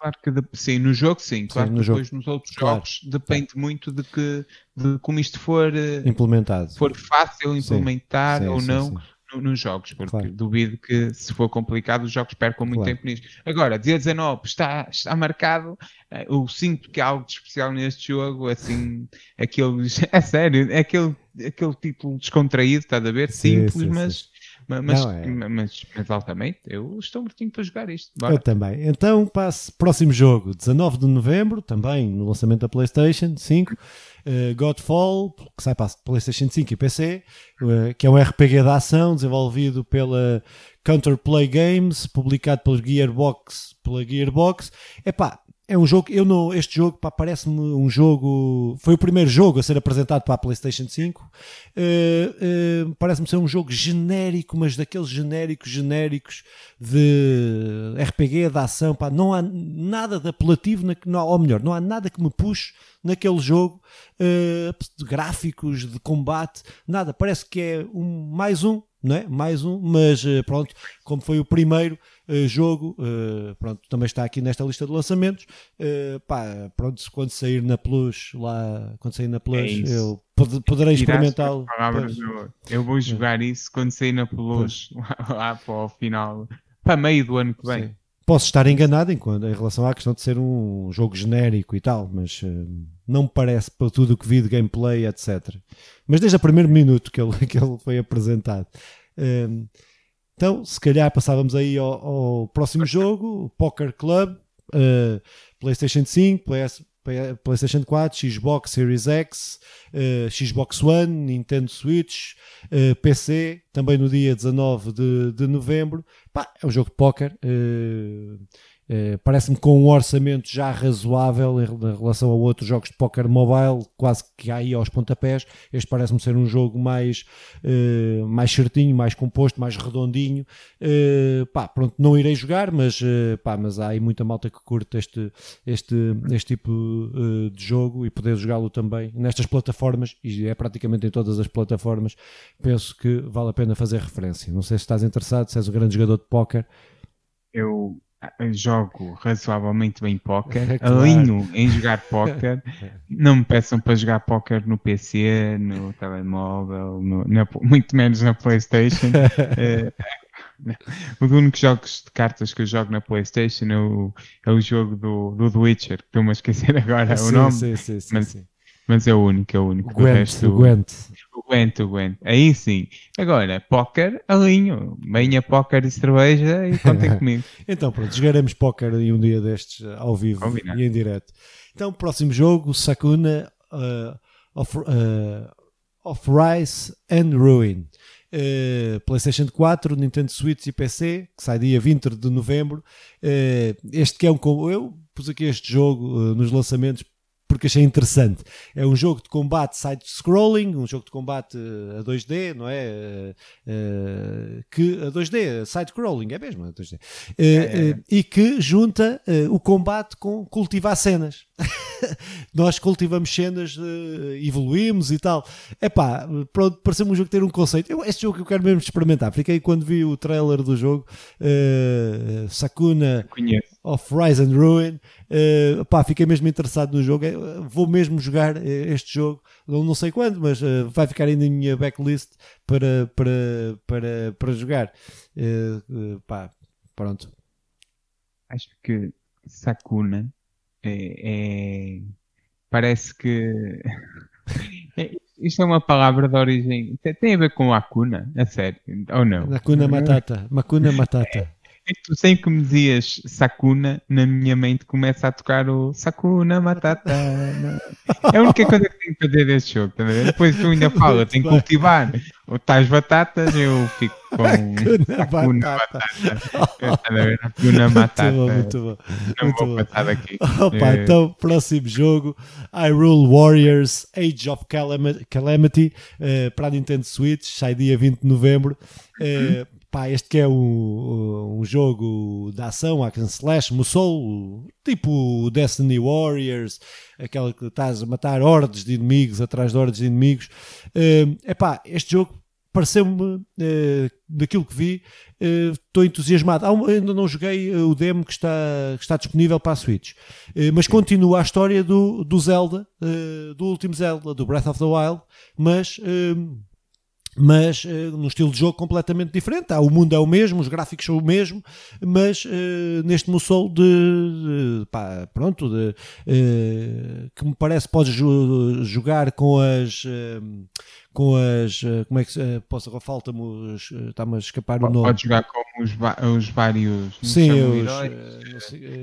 Claro que de, sim, no jogo sim, claro sim, no que depois jogo. nos outros claro. jogos depende muito de que de como isto for implementado. For fácil implementar sim, sim, ou não. No, nos jogos, porque Claro. duvido que se for complicado os jogos percam muito Claro. tempo nisto. Agora, dia 19 está, está marcado, eh, eu sinto que há algo de especial neste jogo, assim, aqueles, é sério, é aquele, aquele título descontraído, estás a ver? Sim, Simples, sim, sim. mas, ma- mas, Não, é. mas, altamente, eu estou mortinho para jogar isto. Eu Bora. também. Então, passe, próximo jogo, 19 de novembro, também no lançamento da PlayStation 5, eh, Godfall, que sai para a PlayStation 5 e PC, eh, que é um RPG de ação desenvolvido pela Counterplay Games, publicado pela Gearbox, pela Gearbox. Epá, é um jogo, eu não, este jogo parece-me um jogo, foi o primeiro jogo a ser apresentado para a PlayStation 5. Eh, eh, parece-me ser um jogo genérico, mas daqueles genéricos genéricos de RPG, de ação, pá, não há nada de apelativo, na, não, ou melhor, não há nada que me puxe naquele jogo, eh, de gráficos, de combate, nada, parece que é um, mais um, não é? Mais um, mas eh, pronto, como foi o primeiro eh, jogo, eh, pronto, também está aqui nesta lista de lançamentos, eh, pá, pronto, quando sair na Plus, lá, quando sair na Plus, É eu pod- poderei experimentá-lo. Eu vou jogar isso quando sair na Plus, lá para o final, para meio do ano que vem. Sim. Posso estar enganado em, em relação à questão de ser um jogo genérico e tal, mas eh, não me parece para tudo o que vi de gameplay, etc. Mas desde o primeiro minuto que ele, que ele foi apresentado. Eh, então, se calhar passávamos aí ao, ao próximo jogo, Poker Club, eh, PlayStation 5, PS, PlayStation 4, Xbox Series X, eh, Xbox One, Nintendo Switch, eh, PC, também no dia 19 de, de novembro. Pá, é um jogo de póquer. eh, Parece-me com um orçamento já razoável em rela- em relação a outros jogos de póquer mobile, quase que aí aos pontapés. Este parece-me ser um jogo mais, eh, mais certinho, mais composto, mais redondinho. Eh, pá, pronto, não irei jogar, mas, eh, pá, mas há aí muita malta que curte este, este, este tipo eh, de jogo e poder jogá-lo também nestas plataformas, e é praticamente em todas as plataformas. Penso que vale a pena fazer referência. Não sei se estás interessado, se és um grande jogador de póquer. Eu jogo razoavelmente bem póquer, Claro. alinho em jogar póquer. Não me peçam para jogar póquer no PC, no telemóvel, no- na- muito menos na PlayStation. Eh, Os únicos jogos de cartas que eu jogo na PlayStation é o, é o jogo do, do The Witcher, que estou-me a esquecer agora o Sim, nome, sim, sim, sim, mas sim. Mas é o único, é o único. O Gwent, resto, o Gwent. o Gwent, o Gwent. Aí sim. Agora, póquer, alinho. Venha póquer e cerveja e contem comigo. Então pronto, jogaremos póquer aí um dia destes ao vivo Combinado. e em direto. Então, próximo jogo, Sakuna uh, of, uh, of Rise and Ruin. Uh, PlayStation 4, Nintendo Switch e PC, que sai dia 20 de novembro. Uh, este que é um. Eu pus aqui este jogo uh, nos lançamentos porque achei interessante. É um jogo de combate side-scrolling, um jogo de combate uh, a 2D, não é? Uh, uh, que a 2D, side-scrolling, é mesmo a 2D. Uh, é. uh, e que junta uh, o combate com cultivar cenas. Nós cultivamos cenas, uh, evoluímos e tal. Epá, pronto, pareceu-me um jogo ter um conceito. Eu, este jogo que eu quero mesmo experimentar. Fiquei quando vi o trailer do jogo, uh, Sakuna of Rise and Ruin. Uh, pá, fiquei mesmo interessado no jogo. Eh, Vou mesmo jogar eh, este jogo. Não, não sei quando, mas eh, vai ficar ainda na minha backlist para, para, para, para jogar. Eh, eh, pá, pronto. Acho que Sakuna é, é- parece que é- isto é uma palavra de origem. Tem, a ver com Akuna, a sério, ou não? Makuna Matata. Makuna Matata. É Tu sempre que me dizias Sakuna, na minha mente começa a tocar o Sakuna Matata. É a única coisa que tenho que fazer deste jogo. tá? Depois tu ainda fala, tem que cultivar o tais batatas, eu fico com Sakuna Matata. Matata. Tá a ver? Hakuna Muito Matata. bom, muito bom. Não muito vou passar daqui. Opa, Eh, então, próximo jogo: Hyrule Warriors Age of Calami- Calamity eh, para a Nintendo Switch, sai dia 20 de novembro. Eh, pá, este que é um, um jogo de ação, action slash, Musou, tipo Destiny Warriors, aquela que estás a matar hordes de inimigos atrás de hordes de inimigos. É epá, este jogo pareceu-me, eh, daquilo que vi, eh, estou entusiasmado. Ainda não joguei eh, o demo que está, que está disponível para a Switch, Eh, mas continua a história do, do Zelda, eh, do último Zelda, do Breath of the Wild, mas. Mas uh, num estilo de jogo completamente diferente. Ah, o mundo é o mesmo, os gráficos são o mesmo, mas uh, neste Musou de, de pá, pronto, de, uh, que me parece podes jogar com as com as como é que uh, posso falta-me está-me a escapar o nome pode jogar com os, os vários sim os,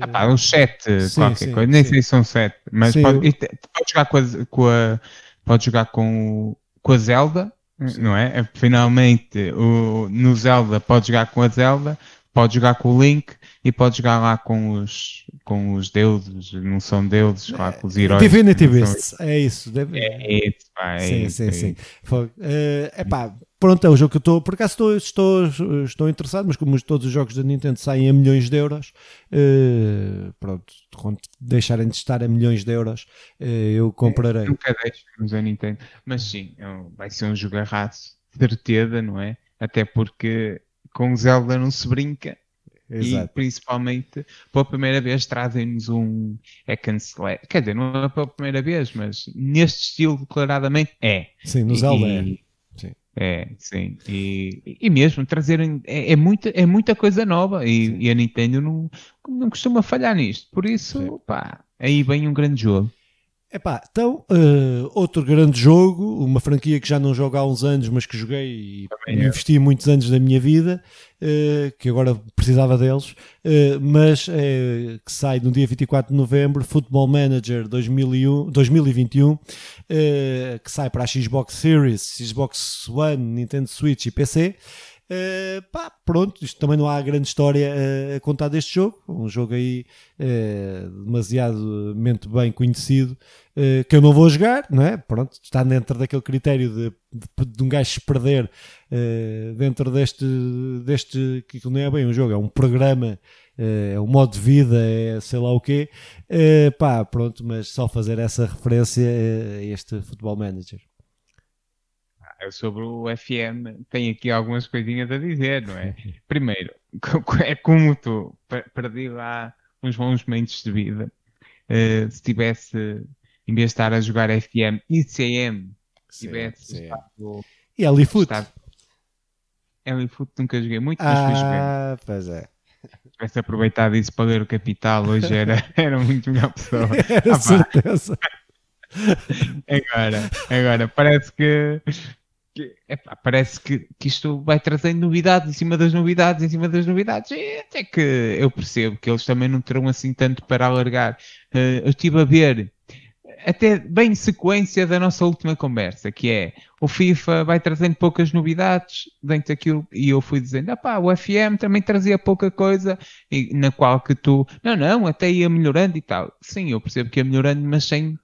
ah, pá, os sete sim, qualquer sim, coisa nem sim. sei se são sete mas pode, pode, jogar com a, com a pode jogar com, com a Zelda não é? é? Finalmente, o, no Zelda pode jogar com a Zelda, pode jogar com o Link e pode jogar lá com os, com os deuses, não são deuses, lá com os heróis. Divinity Beasts, é isso. Deve... É isso, pá, é sim, isso. Sim, é sim, sim. Uh, epá, pronto, é o jogo que eu estou. Por acaso estou, estou, estou interessado, mas como todos os jogos da Nintendo saem a milhões de euros, uh, pronto, quando deixarem de estar a milhões de euros, uh, eu comprarei. É, nunca deixamos a Nintendo, mas sim, é vai ser um jogarraço, certeza, não é? Até porque com Zelda não se brinca. Exato. E principalmente, pela primeira vez, trazem-nos um hack and slash. Quer dizer, não é pela primeira vez, mas neste estilo, declaradamente, é. Sim, no Zelda e, é. É, sim. E, e mesmo trazerem. É, é, muita, é muita coisa nova e, e, a Nintendo não, não costuma falhar nisto. Por isso, pá, aí vem um grande jogo. Epá, então, uh, outro grande jogo, uma franquia que já não jogo há uns anos, mas que joguei e Também investi é. muitos anos da minha vida, uh, que agora precisava deles, uh, mas que sai no dia 24 de novembro, Football Manager 2001, 2021, que sai para a Xbox Series, Xbox One, Nintendo Switch e PC. Uh, pá, pronto, isto também não há grande história uh, a contar deste jogo. Um jogo aí uh, demasiadamente bem conhecido que eu não vou jogar, não é? Pronto, está dentro daquele critério de, de, de um gajo se perder dentro deste, deste que não é bem um jogo, é um programa, é um modo de vida, é sei lá o quê. pá, pronto, mas só fazer essa referência a este Football Manager sobre o FM tenho aqui algumas coisinhas a dizer, não é? Primeiro, é como tu perdi lá uns bons momentos de vida. Uh, se tivesse, em vez de estar a jogar FM e CM, tivesse sim. estado. E Elifoot? Elifoot nunca joguei muito, mas ah, fui jogar. Pois é. Se tivesse aproveitado isso para ler o Capital, hoje era, era muito melhor pessoa. Era ah, certeza. Agora, agora, parece que parece que, que isto vai trazendo novidades em cima das novidades, em cima das novidades, e até que eu percebo que eles também não terão assim tanto para alargar. Uh, eu estive a ver até bem sequência da nossa última conversa, que é o FIFA vai trazendo poucas novidades dentro daquilo, e eu fui dizendo, ah pá, o FM também trazia pouca coisa, e, na qual que tu, não, não, até ia melhorando e tal. Sim, eu percebo que ia melhorando, mas sem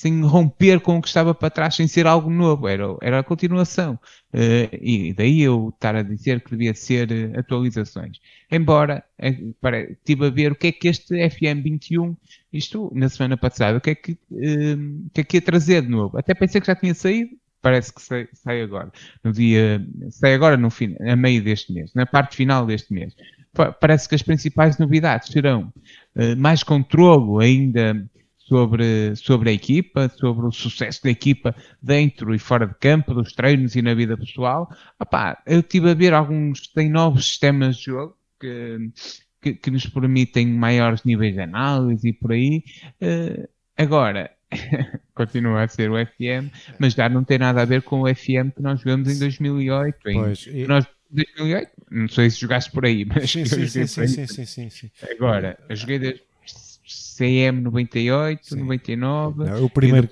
sem romper com o que estava para trás, sem ser algo novo, era, era a continuação. Uh, e daí eu estar a dizer que devia ser uh, atualizações. Embora, uh, para, estive a ver o que é que este FM21, isto na semana passada, o que é que, uh, que, é que ia trazer de novo. Até pensei que já tinha saído, parece que sai, sai agora. No dia, sai agora no fim, a meio deste mês, na parte final deste mês. Parece que as principais novidades serão mais controlo ainda sobre, sobre a equipa, sobre o sucesso da equipa dentro e fora de campo, dos treinos e na vida pessoal. Epá, eu estive a ver alguns, tem novos sistemas de jogo que, que, que nos permitem maiores níveis de análise e por aí. Uh, agora, continua a ser o FM, mas já não tem nada a ver com o FM que nós jogamos em 2008. Pois, em, e... nós, 2008, não sei se jogaste por aí, mas sim, sim, sim, sim, sim, sim, sim, Agora, eu joguei desde CM 98, Sim. 99. Não, o primeiro,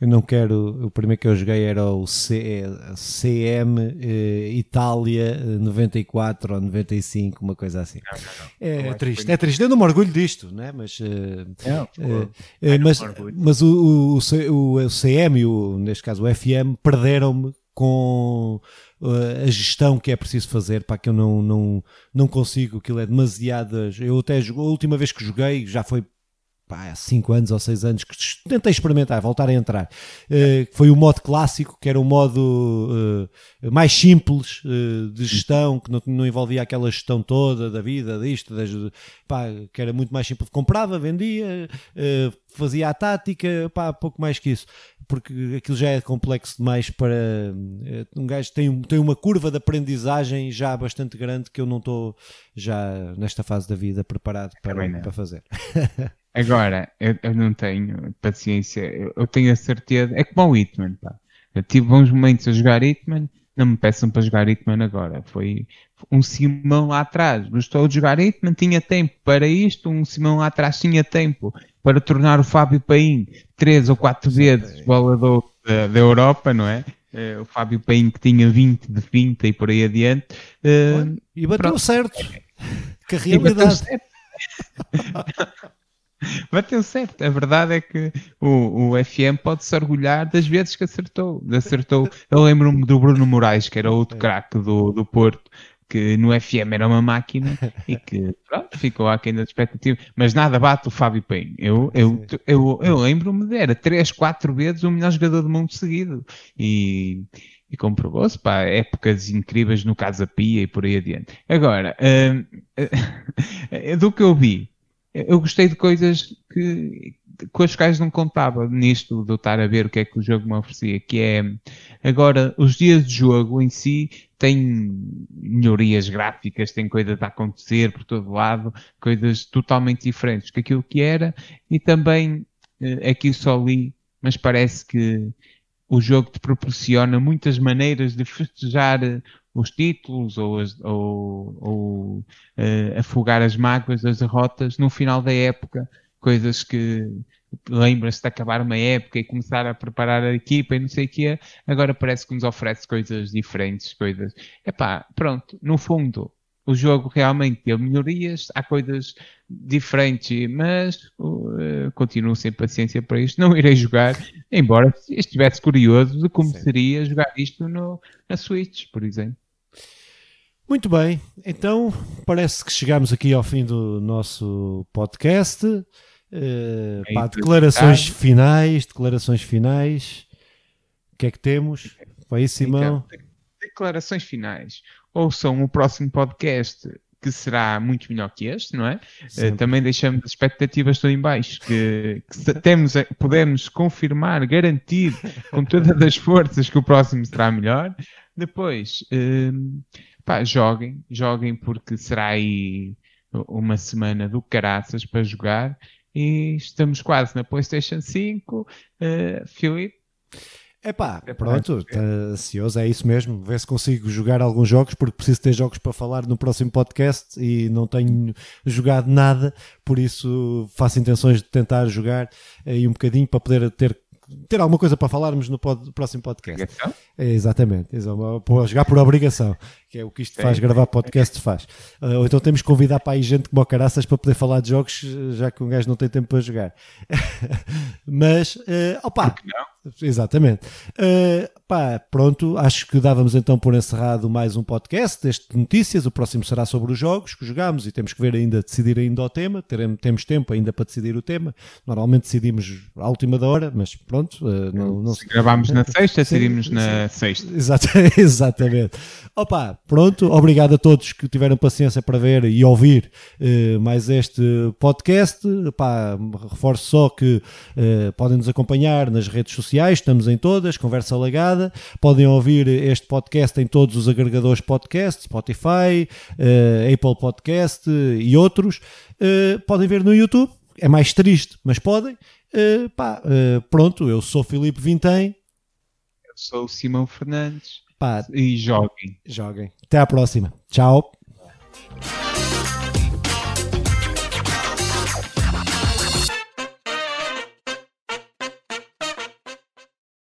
eu não quero. O primeiro que eu joguei era o C, CM eh, Itália 94 ou 95, uma coisa assim. Não, não, não. É, é triste, é triste. Eu não me orgulho disto, né? mas. Uh, uh, mas, mas o, o, o, o CM e o, neste caso o FM perderam-me com a gestão que é preciso fazer para que eu não, não, não consigo, aquilo é demasiadas. Eu até a última vez que joguei já foi pá, há 5 anos ou 6 anos que tentei experimentar, voltar a entrar. Uh, foi o modo clássico, que era um modo uh, mais simples uh, de gestão, que não, não, envolvia aquela gestão toda da vida, disto, das, pá, que era muito mais simples. Comprava, vendia, fazia a tática, pá, pouco mais que isso porque aquilo já é complexo demais para. Um gajo tem, tem uma curva de aprendizagem já bastante grande que eu não estou já nesta fase da vida preparado para, para fazer. Agora, eu, eu, não tenho paciência, eu, eu, tenho a certeza. É como o Hitman, pá. Eu tive bons momentos a jogar Hitman, não me peçam para jogar Hitman agora. Foi um Simão lá atrás. Gostou de jogar Hitman, tinha tempo para isto. Um Simão lá atrás tinha tempo para tornar o Fábio Paim três ou quatro vezes bolador da, da Europa, não é? Uh, o Fábio Paim que tinha 20 de finta e por aí adiante. Uh, e bateu pronto. certo. Que realidade. Bateu certo. A verdade é que o, o FM pode-se orgulhar das vezes que acertou. Acertou. Eu lembro-me do Bruno Moraes, que era outro é. craque do, do Porto, que no FM era uma máquina e que pronto, ficou aquém da expectativa. Mas nada bate o Fábio Penho. Eu, eu, eu, eu lembro-me de era 3, 4 vezes o melhor jogador do mundo seguido. E, e comprovou-se, pá, épocas incríveis no Casa Pia e por aí adiante. Agora, uh, do que eu vi, eu gostei de coisas que, com as quais não contava nisto de eu estar a ver o que é que o jogo me oferecia, que é agora os dias de jogo em si têm melhorias gráficas, tem coisas a acontecer por todo lado, coisas totalmente diferentes que aquilo que era, e também eh, aqui só li, mas parece que o jogo te proporciona muitas maneiras de festejar os títulos ou, as, ou, ou uh, afogar as mágoas das derrotas no final da época, coisas que lembra-se de acabar uma época e começar a preparar a equipa e não sei o que agora parece que nos oferece coisas diferentes, coisas. Epá, pronto, no fundo, o jogo realmente tem melhorias, há coisas diferentes, mas uh, continuo sem paciência para isto. Não irei jogar, embora estivesse curioso de como Sim. seria jogar isto no, na Switch, por exemplo. Muito bem, então parece que chegamos aqui ao fim do nosso podcast. Uh, pá, declarações finais, declarações finais. O que é que temos? Vai Simão. Então, declarações finais. Ouçam o próximo podcast que será muito melhor que este, não é? Uh, também deixamos as expectativas todas em baixo, que, que temos, podemos confirmar, garantir com todas as forças que o próximo será melhor. Depois, uh, pá, joguem, joguem porque será aí uma semana do caraças para jogar e estamos quase na PlayStation 5. Uh, eh, Filipe? Epá, pronto, tá ansioso, é isso mesmo. Ver se consigo jogar alguns jogos, porque preciso ter jogos para falar no próximo podcast e não tenho jogado nada, por isso faço intenções de tentar jogar aí um bocadinho para poder ter ter alguma coisa para falarmos no pod, próximo podcast. É, exatamente, exatamente. jogar por obrigação, que é o que isto faz, gravar podcast faz. Uh, ou então temos que convidar para aí gente como caraças para poder falar de jogos, já que um gajo não tem tempo para jogar. Mas, uh, opa, exatamente. Uh, pá, pronto, acho que dávamos então por encerrado mais um podcast deste de notícias. O próximo será sobre os jogos que jogamos e temos que ver ainda, decidir ainda o tema. Teremos, temos tempo ainda para decidir o tema. Normalmente decidimos à última da hora, mas pronto. Uh, não, não se gravámos na sexta, decidimos na sexta. Exatamente. exatamente. Opa, pronto. Obrigado a todos que tiveram paciência para ver e ouvir uh, mais este podcast. Opa, reforço só que uh, podem nos acompanhar nas redes sociais, estamos em todas, conversa legada Podem ouvir este podcast em todos os agregadores podcast, Spotify, uh, Apple Podcast e outros. Podem ver no YouTube. É mais triste, mas podem. Pá, pronto, eu sou Filipe Vintém. Eu sou o Simão Fernandes. Pá, e joguem. Joguem. Até à próxima. Tchau.